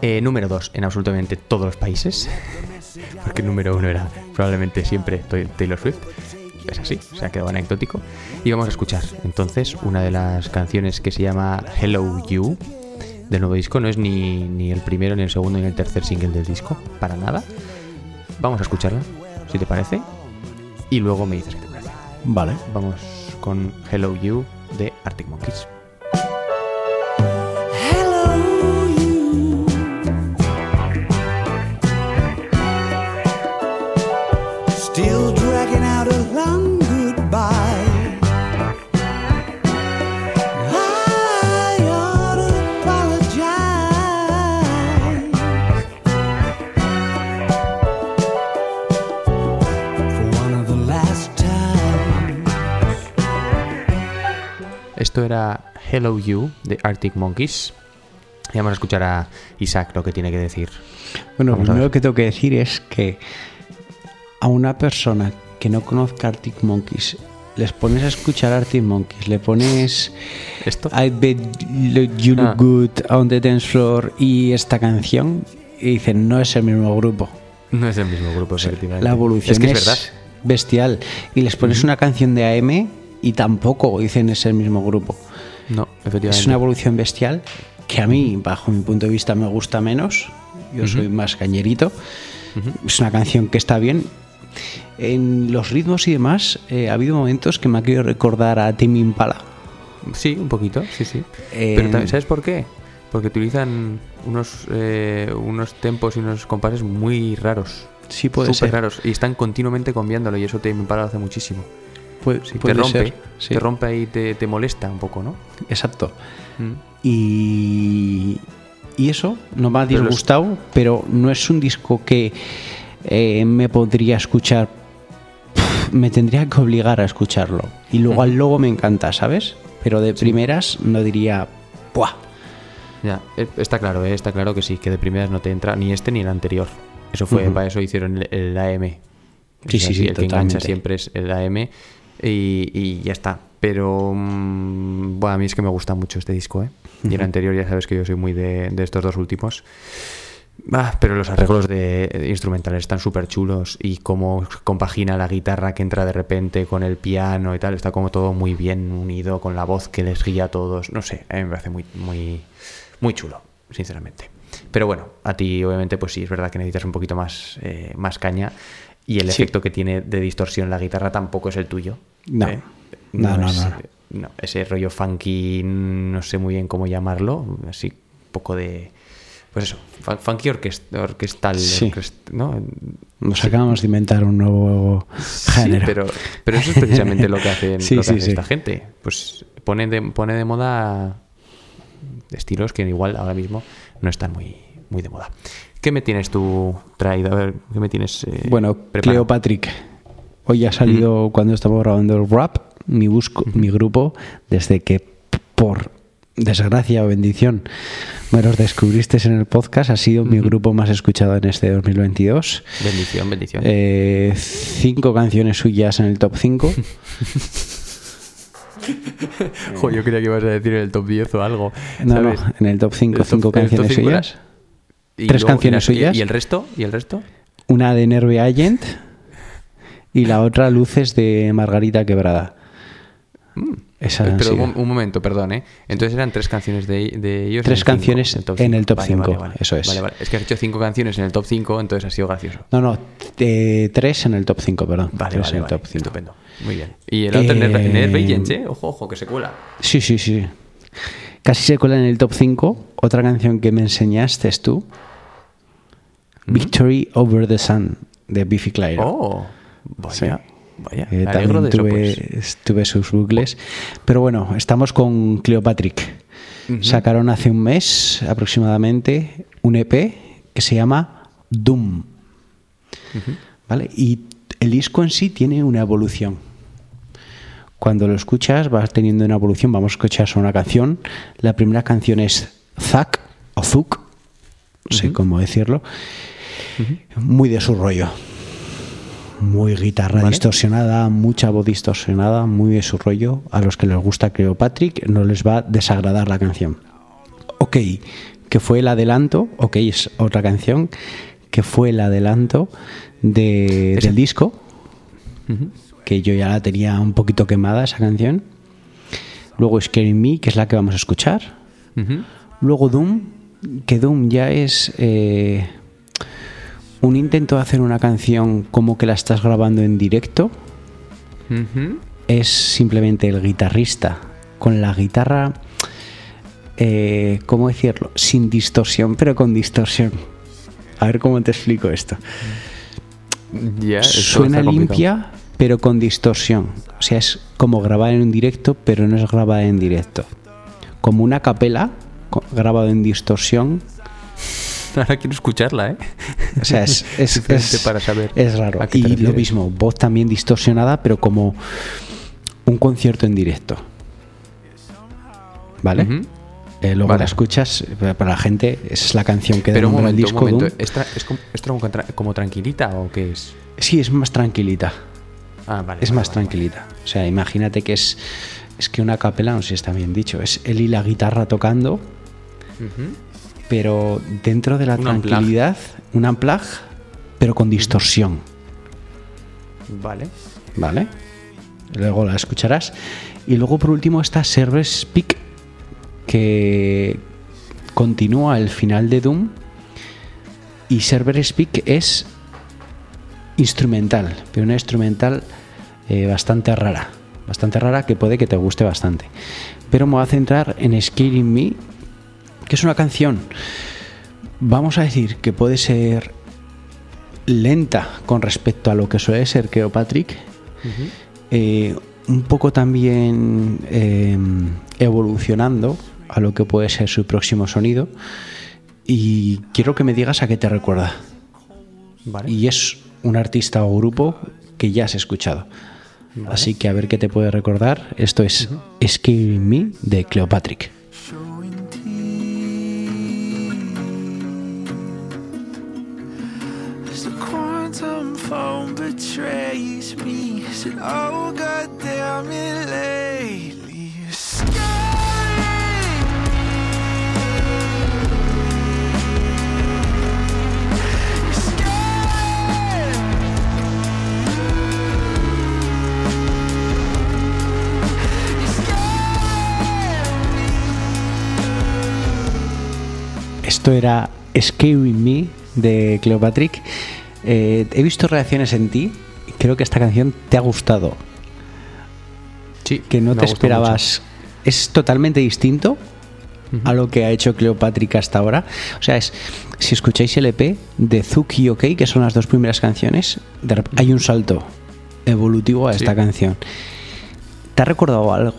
Eh, número 2 en absolutamente todos los países. Porque el número 1 era probablemente siempre Taylor Swift. Es así, se ha quedado anecdótico. Y vamos a escuchar entonces una de las canciones que se llama Hello You del nuevo disco. No es ni, ni el primero, ni el segundo, ni el tercer single del disco, para nada. Vamos a escucharla, si te parece. Y luego me dices qué te parece. Vale. Vamos con Hello You de Arctic Monkeys. Esto era Hello You de Arctic Monkeys. Y vamos a escuchar a Isaac lo que tiene que decir. Bueno, lo primero que tengo que decir es que a una persona que no conozca Arctic Monkeys, les pones a escuchar Arctic Monkeys, le pones ¿Esto? I bet you look Ah. good on the dance floor y esta canción y dicen no es el mismo grupo. No es el mismo grupo, efectivamente. La evolución es que es, es, verdad. bestial. Y les pones una canción de AM y tampoco dicen es el mismo grupo. No, efectivamente. Es una evolución bestial que a mí, bajo mi punto de vista, me gusta menos. Yo soy más cañerito. Es una canción que está bien. En los ritmos y demás, eh, ha habido momentos que me ha querido recordar a Timmy Impala. Sí, un poquito, sí, sí. Eh, Pero también, ¿sabes por qué? Porque utilizan unos, eh, unos tempos y unos compases muy raros. Sí, puede Súper ser. raros. Y están continuamente cambiándolo y eso te impara hace muchísimo. Puede, Sí, te puede rompe. ser, sí. Te rompe y te, te molesta un poco, ¿no? Exacto. Mm. Y, y eso no me ha Pero los- disgustado, pero no es un disco que eh, me podría escuchar. Pff, Me tendría que obligar a escucharlo. Y luego al logo me encanta, ¿sabes? Pero de primeras no diría. ¡Buah! Ya, eh, está claro, eh, está claro que sí, que de primeras no te entra ni este ni el anterior. Eso fue, Ujú. para eso hicieron el, el AM. Sí, Es sí, así, sí, El que engancha totalmente. siempre es el AM y, y ya está. Pero mm, bueno, a mí es que me gusta mucho este disco, ¿eh? Y el anterior ya sabes que yo soy muy de, de estos dos últimos. Ah, pero los arreglos de, de instrumentales están súper chulos y cómo compagina la guitarra que entra de repente con el piano y tal, está como todo muy bien unido con la voz que les guía a todos. No sé, a mí me parece muy, muy, muy chulo, sinceramente. Pero bueno, a ti obviamente pues sí, es verdad que necesitas un poquito más, eh, más caña y el Sí. efecto que tiene de distorsión la guitarra tampoco es el tuyo. No. ¿eh? No, no, es, no, no. eh, no, Ese rollo funky, no sé muy bien cómo llamarlo, así un poco de... Pues eso, fun- funky orquest- orquestal, Sí. orquest- ¿no? Nos acabamos de inventar un nuevo Sí, género. pero, pero eso es precisamente lo que hacen, lo que hace esta gente. Pues pone de, pone de moda estilos que igual ahora mismo no están muy, muy de moda. ¿Qué me tienes tú traído? A ver, ¿qué me tienes eh, Bueno, preparado? Cleopatrick. Hoy ha salido cuando estamos grabando el rap, mi, busco, mi grupo, desde que por desgracia o bendición me los descubriste en el podcast, ha sido mi grupo más escuchado en este 2022. Bendición, bendición. Eh, cinco canciones suyas en el top 5. Jo, yo creía que ibas a decir el top 10 o algo. No, no, en el top 5, El top- cinco canciones cinco era- suyas. Y tres luego- canciones y suyas. ¿Y el resto? ¿Y el resto? Una de Nerve Agent y la otra Luces de Margarita Quebrada. Esa Mm. Pero sido. un, un momento, perdón, ¿eh? Entonces eran tres canciones de, de ellos. Tres en cinco, canciones en el top cinco, eso es. Vale, vale. Es que has hecho cinco canciones en el top 5, entonces ha sido gracioso. No, no, eh, tres en el top 5, perdón. Vale, tres vale, en el vale. top 5. Estupendo. Muy bien. Y el otro, Eh, Nerve Agents, ¿eh? Ojo, ojo, que se cuela. Sí, sí, sí. Casi se cuela en el top 5. Otra canción que me enseñaste es tú. Victory Over the Sun, de Biffy Clyro. Oh, vaya, vaya. Eh, de también eso, tuve, pues. tuve sus bucles. Pero bueno, estamos con Cleopatrick. Sacaron hace un mes aproximadamente un EP que se llama Doom. ¿Vale? Y el disco en sí tiene una evolución. Cuando lo escuchas vas teniendo una evolución. Vamos a escuchar una canción. La primera canción es Zack o Zuck, no sé cómo decirlo. Muy de su rollo. Muy guitarra Vale. distorsionada, mucha voz distorsionada, muy de su rollo. A los que les gusta Cleopatrick no les va a desagradar la canción. Ok, que fue el adelanto, ok, es otra canción, que fue el adelanto de, del disco, que yo ya la tenía un poquito quemada esa canción. Luego Scaring Me, que es la que vamos a escuchar. Luego Doom, que Doom ya es eh, un intento de hacer una canción como que la estás grabando en directo. Es simplemente el guitarrista con la guitarra, eh, ¿cómo decirlo? Sin distorsión, pero con distorsión. A ver cómo te explico esto. Suena limpia, pero con distorsión. O sea, es como grabar en un directo, pero no es grabada en directo. Como una capela grabado en distorsión. Ahora quiero escucharla, ¿eh? O sea, es, es, Simplemente es- para saber es raro. Y lo mismo, voz también distorsionada, pero como un concierto en directo. ¿Vale? Eh, luego Vale. la escuchas, eh, para la gente, esa es la canción que Pero un nombra el momento, un disco. momento. Doom. ¿Es, como, tranquilita o qué es? Sí, es más tranquilita. Ah, vale. es vale, más vale, tranquilita. O sea, imagínate que es, es que una capela, no sé si está bien dicho, es él y la guitarra tocando. Ujú. Pero dentro de la Un unplug. tranquilidad, un unplug, pero con distorsión, Vale. ¿vale? Luego la escucharás. Y luego por último está Server Speak, que continúa el final de Doom. Y Server Speak es instrumental, pero una instrumental eh, bastante rara. Bastante rara que puede que te guste bastante. Pero me voy a centrar en Scaring Me, que es una canción, vamos a decir que puede ser lenta con respecto a lo que suele ser Cleopatrick. Eh, un poco también eh, evolucionando a lo que puede ser su próximo sonido. Y quiero que me digas a qué te recuerda. Vale. Y es un artista o grupo que ya has escuchado. Así que a ver qué te puede recordar. Esto es Scaring Me de Cleopatrick. Betrays me, said. Esto era Scaring Me de Cleopatrick. Eh, he visto reacciones en ti. Creo que esta canción te ha gustado. Sí, Que no te esperabas. Es totalmente distinto a lo que ha hecho Cleopatrick hasta ahora. O sea, es si escucháis el EP de Zuki OK, que son las dos primeras canciones, de hay un salto evolutivo a esta Sí. canción. ¿Te ha recordado algo?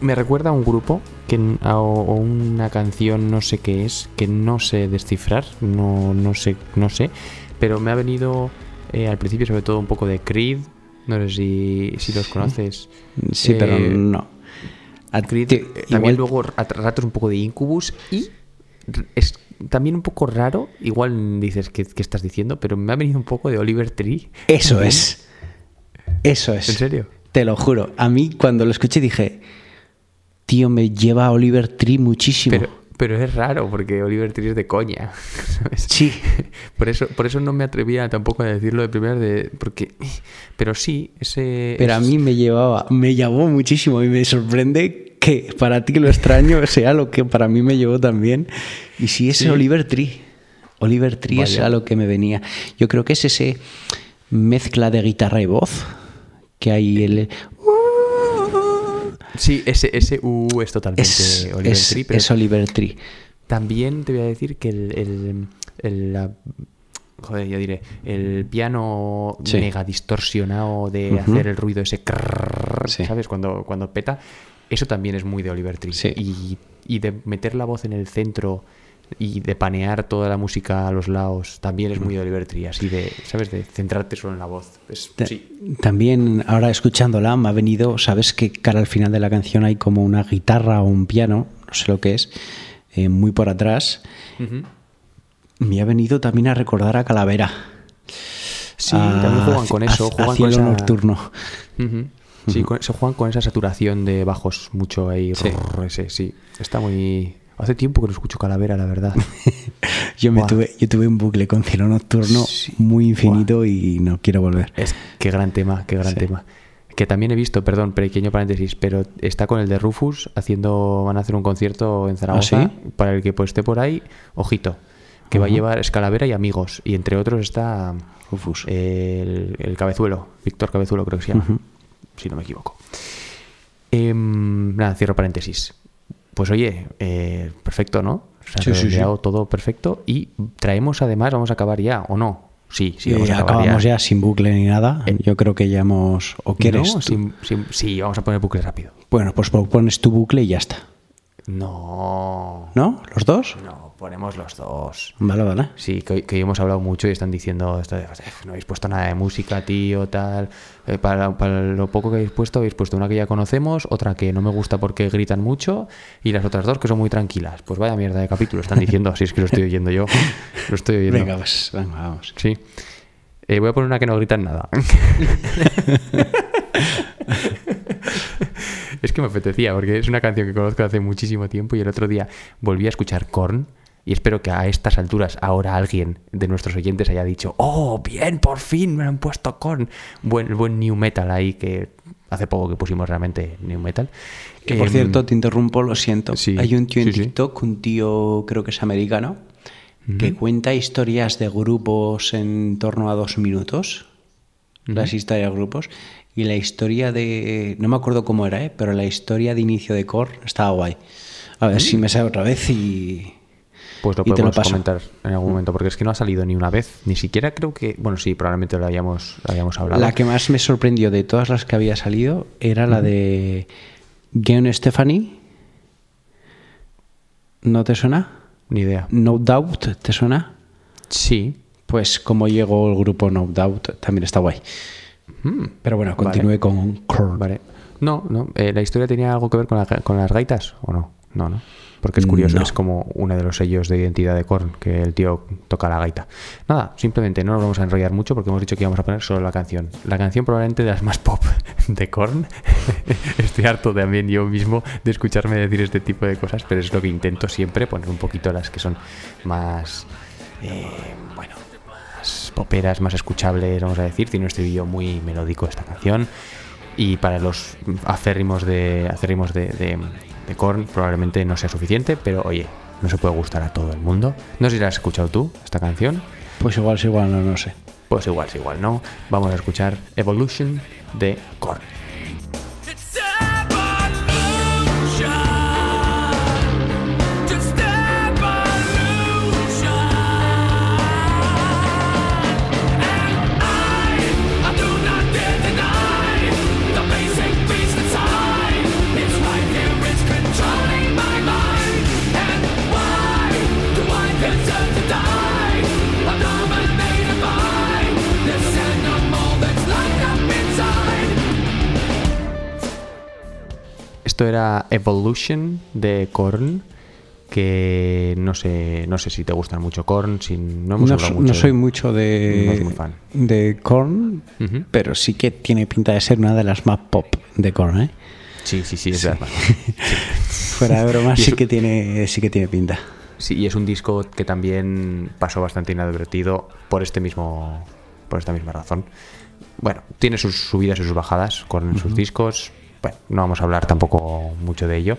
Me recuerda a un grupo que, a- o una canción, no sé qué es, que no sé descifrar, no, no sé, no sé, pero me ha venido eh, al principio sobre todo un poco de Creed, no sé si, si los conoces. Sí, pero Eh, no. A Creed, también igual- luego a ratos un poco de Incubus y es también un poco raro, igual dices que, estás diciendo, pero me ha venido un poco de Oliver Tree. Eso también. es. Eso es. ¿En serio? Te lo juro. A mí cuando lo escuché dije, tío, me lleva a Oliver Tree muchísimo. Pero, pero es raro porque Oliver Tree es de coña. ¿sabes? Sí. Por eso, por eso no me atrevía tampoco a decirlo de primera de. Porque. Pero sí, ese. Pero a mí me llevaba, me llamó muchísimo y me sorprende que para ti lo extraño sea lo que para mí me llevó también. Y sí, ese Sí. Oliver Tree. Oliver Tree es a lo que me venía. Yo creo que es ese mezcla de guitarra y voz que hay el Sí, ese, ese U es totalmente es, Oliver es- Tree. Pero es Oliver Tree. también te voy a decir que el. el, el- la- joder, ya diré. El piano Sí. mega distorsionado de hacer el ruido ese. crrrr, Sí. ¿Sabes? Cuando, cuando peta. Eso también es muy de Oliver Tree. Sí. Y, y de meter la voz en el centro y de panear toda la música a los lados también es muy de Oliver Tree. Así de, ¿sabes? De centrarte solo en la voz. Es- sí. También ahora escuchándola me ha venido, sabes que cara al final de la canción hay como una guitarra o un piano, no sé lo que es, eh, muy por atrás. Ujú. Me ha venido también a recordar a Calavera. Sí, a- también juegan con a- eso. a Juegan con cielo esa... nocturno. Ujú. Sí, con- se juegan con esa saturación de bajos mucho ahí. Sí. ese, sí. Está muy. Hace tiempo que no escucho Calavera, la verdad. Yo me tuve, yo tuve un bucle con cielo nocturno Sí. muy infinito y no quiero volver. es qué gran tema, qué gran Sí. tema. Que también he visto, perdón, pequeño paréntesis, pero está con el de Rufus haciendo, van a hacer un concierto en Zaragoza. ¿Ah, sí? Para el que pues, esté por ahí, ojito, que va a llevar Escalavera y amigos. Y entre otros está Rufus. el, el Cabezuelo, Víctor Cabezuelo creo que se llama, si no me equivoco. Em, nada, cierro paréntesis. Pues oye, eh, perfecto, ¿no? O sea, Sí, sí, sí. redondeado todo perfecto. Y traemos además, vamos a acabar ya, ¿o no? Sí, sí, vamos Eh, a acabar acabamos ya. ya. sin bucle ni nada. Eh, Yo creo que ya hemos... ¿O quieres? No, tú? sin- sin- sí, vamos a poner bucle rápido. Bueno, pues pones tu bucle y ya está. No. ¿No? ¿Los dos? No, ponemos los dos. Vale, vale. Sí, que, hoy- que hoy hemos hablado mucho y están diciendo, esto de, no habéis puesto nada de música, tío, tal. Eh, para, para lo poco que habéis puesto, habéis puesto una que ya conocemos, otra que no me gusta porque gritan mucho y las otras dos que son muy tranquilas. Pues vaya mierda de capítulo, están diciendo, así es que lo estoy oyendo yo. Lo estoy oyendo. Venga, pues, venga, vamos. Sí. Eh, voy a poner una que no gritan nada. es que me apetecía, porque es una canción que conozco hace muchísimo tiempo y el otro día volví a escuchar Korn. Y espero que a estas alturas ahora alguien de nuestros oyentes haya dicho, oh, bien, por fin me han puesto Korn. Buen, buen new metal ahí que hace poco que pusimos realmente new metal. Que por Em, cierto, te interrumpo, lo siento. sí, Hay un tío en sí, sí. TikTok, un tío creo que es americano, que cuenta historias de grupos en torno a dos minutos. Las historias de grupos. Y la historia de. No me acuerdo cómo era, ¿eh? pero la historia de inicio de Core estaba guay. A ver si me sale otra vez y. Pues lo podemos comentar en algún momento, porque es que no ha salido ni una vez, ni siquiera creo que, bueno, sí, probablemente lo hayamos, lo hayamos hablado. La que más me sorprendió de todas las que había salido era la de Gwen Stephanie. ¿No te suena? Ni idea. No Doubt, ¿te suena? Sí. Pues como llegó el grupo No Doubt, también está guay. Mm, Pero bueno, continúe con Korn. Vale. No, no. eh, ¿La historia tenía algo que ver con, la- con las gaitas o no? No, no. Porque es curioso, No. es como uno de los sellos de identidad de Korn, que el tío toca la gaita. Nada, simplemente no nos vamos a enrollar mucho porque hemos dicho que íbamos a poner solo la canción. La canción probablemente de las más pop de Korn. Estoy harto también yo mismo de escucharme decir este tipo de cosas, pero es lo que intento siempre, poner un poquito las que son más... eh, bueno, más poperas, más escuchables, vamos a decir. Tiene un estribillo muy melódico esta canción. Y para los acérrimos de, acérrimos de, de, de Korn probablemente no sea suficiente, pero oye, no se puede gustar a todo el mundo. No sé si la has escuchado tú, esta canción. Pues igual es igual, no, no sé. Pues igual, es igual, ¿no? Vamos a escuchar Evolution de Korn. Esto era Evolution de Korn. Que no sé, no sé si te gustan mucho Korn. Si no hemos No, hablado mucho no de- soy mucho de, fan. de Korn, pero sí que tiene pinta de ser una de las más pop de Korn, ¿eh? Sí, sí, sí, es verdad. Fuera de bromas Y sí que tiene sí que tiene pinta. Sí, y es un disco que también pasó bastante inadvertido por este mismo por esta misma razón. Bueno, tiene sus subidas y sus bajadas con sus discos. Bueno, no vamos a hablar tampoco mucho de ello,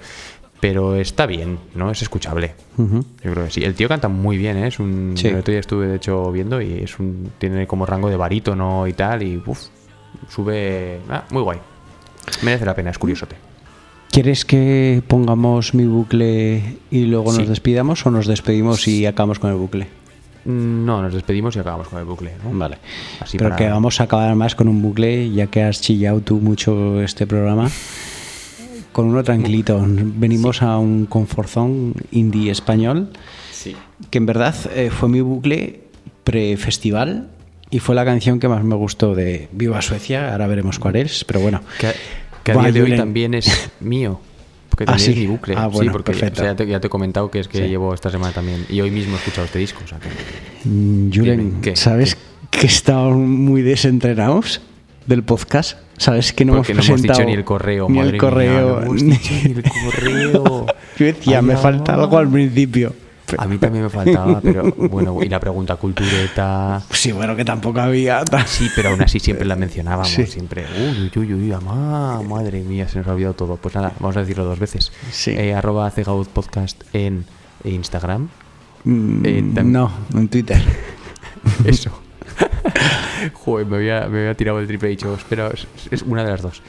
pero está bien, ¿no? Es escuchable. Yo creo que sí. El tío canta muy bien, ¿eh? Es un Sí. día estuve de hecho viendo y es un tiene como rango de barítono y tal y uf, sube ah, muy guay. Merece la pena, es curiosote. ¿Quieres que pongamos mi bucle y luego Sí. nos despidamos o nos despedimos y acabamos con el bucle? No, nos despedimos y acabamos con el bucle, ¿no? Vale. Así Pero para- que vamos a acabar más con un bucle, ya que has chillado tú mucho este programa. Con uno tranquilito. Venimos a un conforzón indie español, Sí. que en verdad eh, fue mi bucle pre-festival y fue la canción que más me gustó de Viva Suecia. Ahora veremos cuál es, pero bueno. Que, que a día de hoy también es mío. Porque Ah, es sí. mi bucle. Ah, sí, bueno, porque perfecto. o sea, ya, te, ya te he comentado que es que Sí. llevo esta semana también. Y hoy mismo he escuchado este disco. O sea que, Mm, Julen. ¿sabes que estamos muy desentrenados del podcast? ¿Sabes que no porque no hemos hemos dicho ni el correo. Ni madre el mía, correo. no hemos dicho ni el correo. Yo decía, Ay, me no. falta algo al principio. A mí también me faltaba, pero bueno, y la pregunta cultureta. Sí, bueno, que tampoco había. Sí, pero aún así siempre la mencionábamos. Sí. Siempre. Uy, uy, uy, uy, amá, madre mía, se nos ha olvidado todo. Pues nada, vamos a decirlo dos veces. Sí. Eh, arroba Cegaud Podcast en Instagram. Mm, Eh, no, en Twitter. Eso. Joder, me había, me había tirado el triple dicho, pero es, es una de las dos.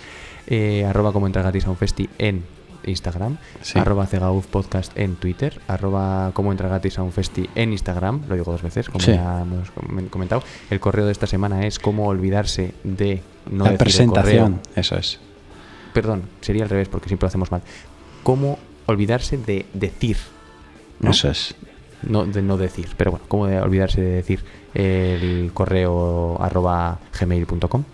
Eh, arroba como entra gratis a un festi en Instagram, Sí. arroba cegauf podcast en Twitter, arroba como entra gratis a un festi en Instagram, lo digo dos veces, como Sí. ya hemos com- comentado. El correo de esta semana es cómo olvidarse de no la decir presentación, eso es. Perdón, sería al revés porque siempre lo hacemos mal. Cómo olvidarse de decir. ¿no? Eso es. no, de no decir, pero bueno, cómo de olvidarse de decir el correo arroba gmail.com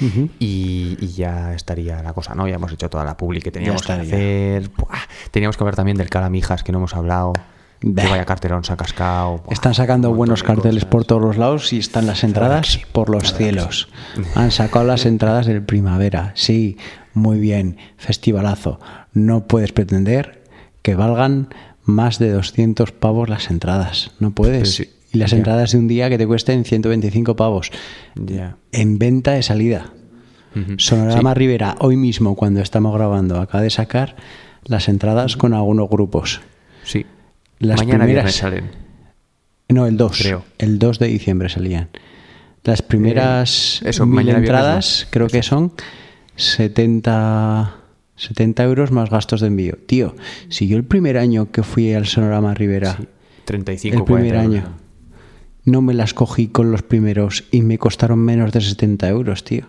Y, y ya estaría la cosa, ¿no? Ya hemos hecho toda la publi que teníamos que hacer. Buah, teníamos que hablar también del calamijas que no hemos hablado. Que vaya cartelón se ha cascado. Buah, Están sacando buenos carteles cosas. por todos los lados y están las entradas por los cielos. Han sacado las entradas del primavera. Sí, muy bien. Festivalazo. No puedes pretender que valgan más de 200 pavos las entradas. No puedes. Sí, y las entradas de un día que te cuesten 125 pavos. Ya. En venta de salida. Sonorama Sí. Rivera, hoy mismo, cuando estamos grabando, acaba de sacar las entradas con algunos grupos. Sí. Las Mañana primeras- salen. No, el 2. Creo. El 2 de diciembre salían. Las primeras Eh, eso, mil entradas creo que son 70, 70 euros más gastos de envío. Tío, si yo el primer año que fui al Sonorama Rivera, Sí. 35, el primer 40 año. No me las cogí con los primeros y me costaron menos de 70 euros, tío.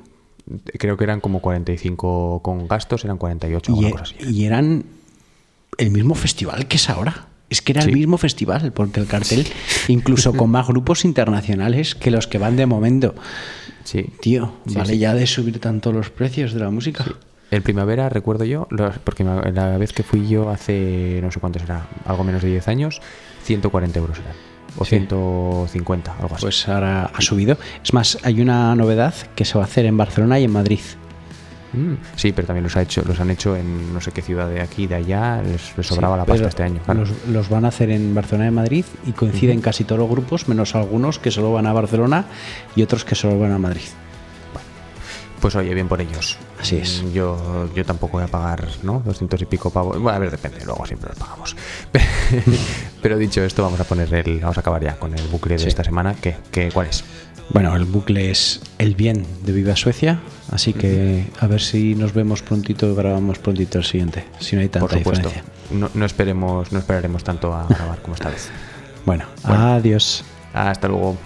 Creo que eran como 45 con gastos, eran 48 o Y, una e- cosa así. y eran el mismo festival que es ahora. Es que era Sí. el mismo festival, porque el cartel, incluso con más grupos internacionales que los que van de momento. Sí. Tío, Sí, vale ya de subir tanto los precios de la música. El primavera, recuerdo yo, los- porque la vez que fui yo hace no sé cuánto será, algo menos de 10 años, 140 euros eran. O Sí. 150, algo así. Pues ahora ha subido. Es más, hay una novedad que se va a hacer en Barcelona y en Madrid. Mm, sí, pero también los, ha hecho, los han hecho en no sé qué ciudad de aquí de allá, les, les sobraba la pasta este año. claro. Los, los van a hacer en Barcelona y Madrid y coinciden casi todos los grupos, menos algunos que solo van a Barcelona y otros que solo van a Madrid. Pues oye, bien por ellos. Así es. Mm, Yo, yo tampoco voy a pagar, ¿no? 200 y pico pavos. Bueno, a ver, depende, luego siempre los pagamos. Pero dicho esto, vamos a poner el. Vamos a acabar ya con el bucle de Sí. esta semana. ¿Qué, qué, ¿Cuál es? Bueno, el bucle es el bien de Viva Suecia, así que a ver si nos vemos prontito grabamos prontito el siguiente, si no hay tanta Por supuesto. diferencia. No, no esperemos, no esperaremos tanto a grabar como esta vez. Bueno, adiós. Hasta luego.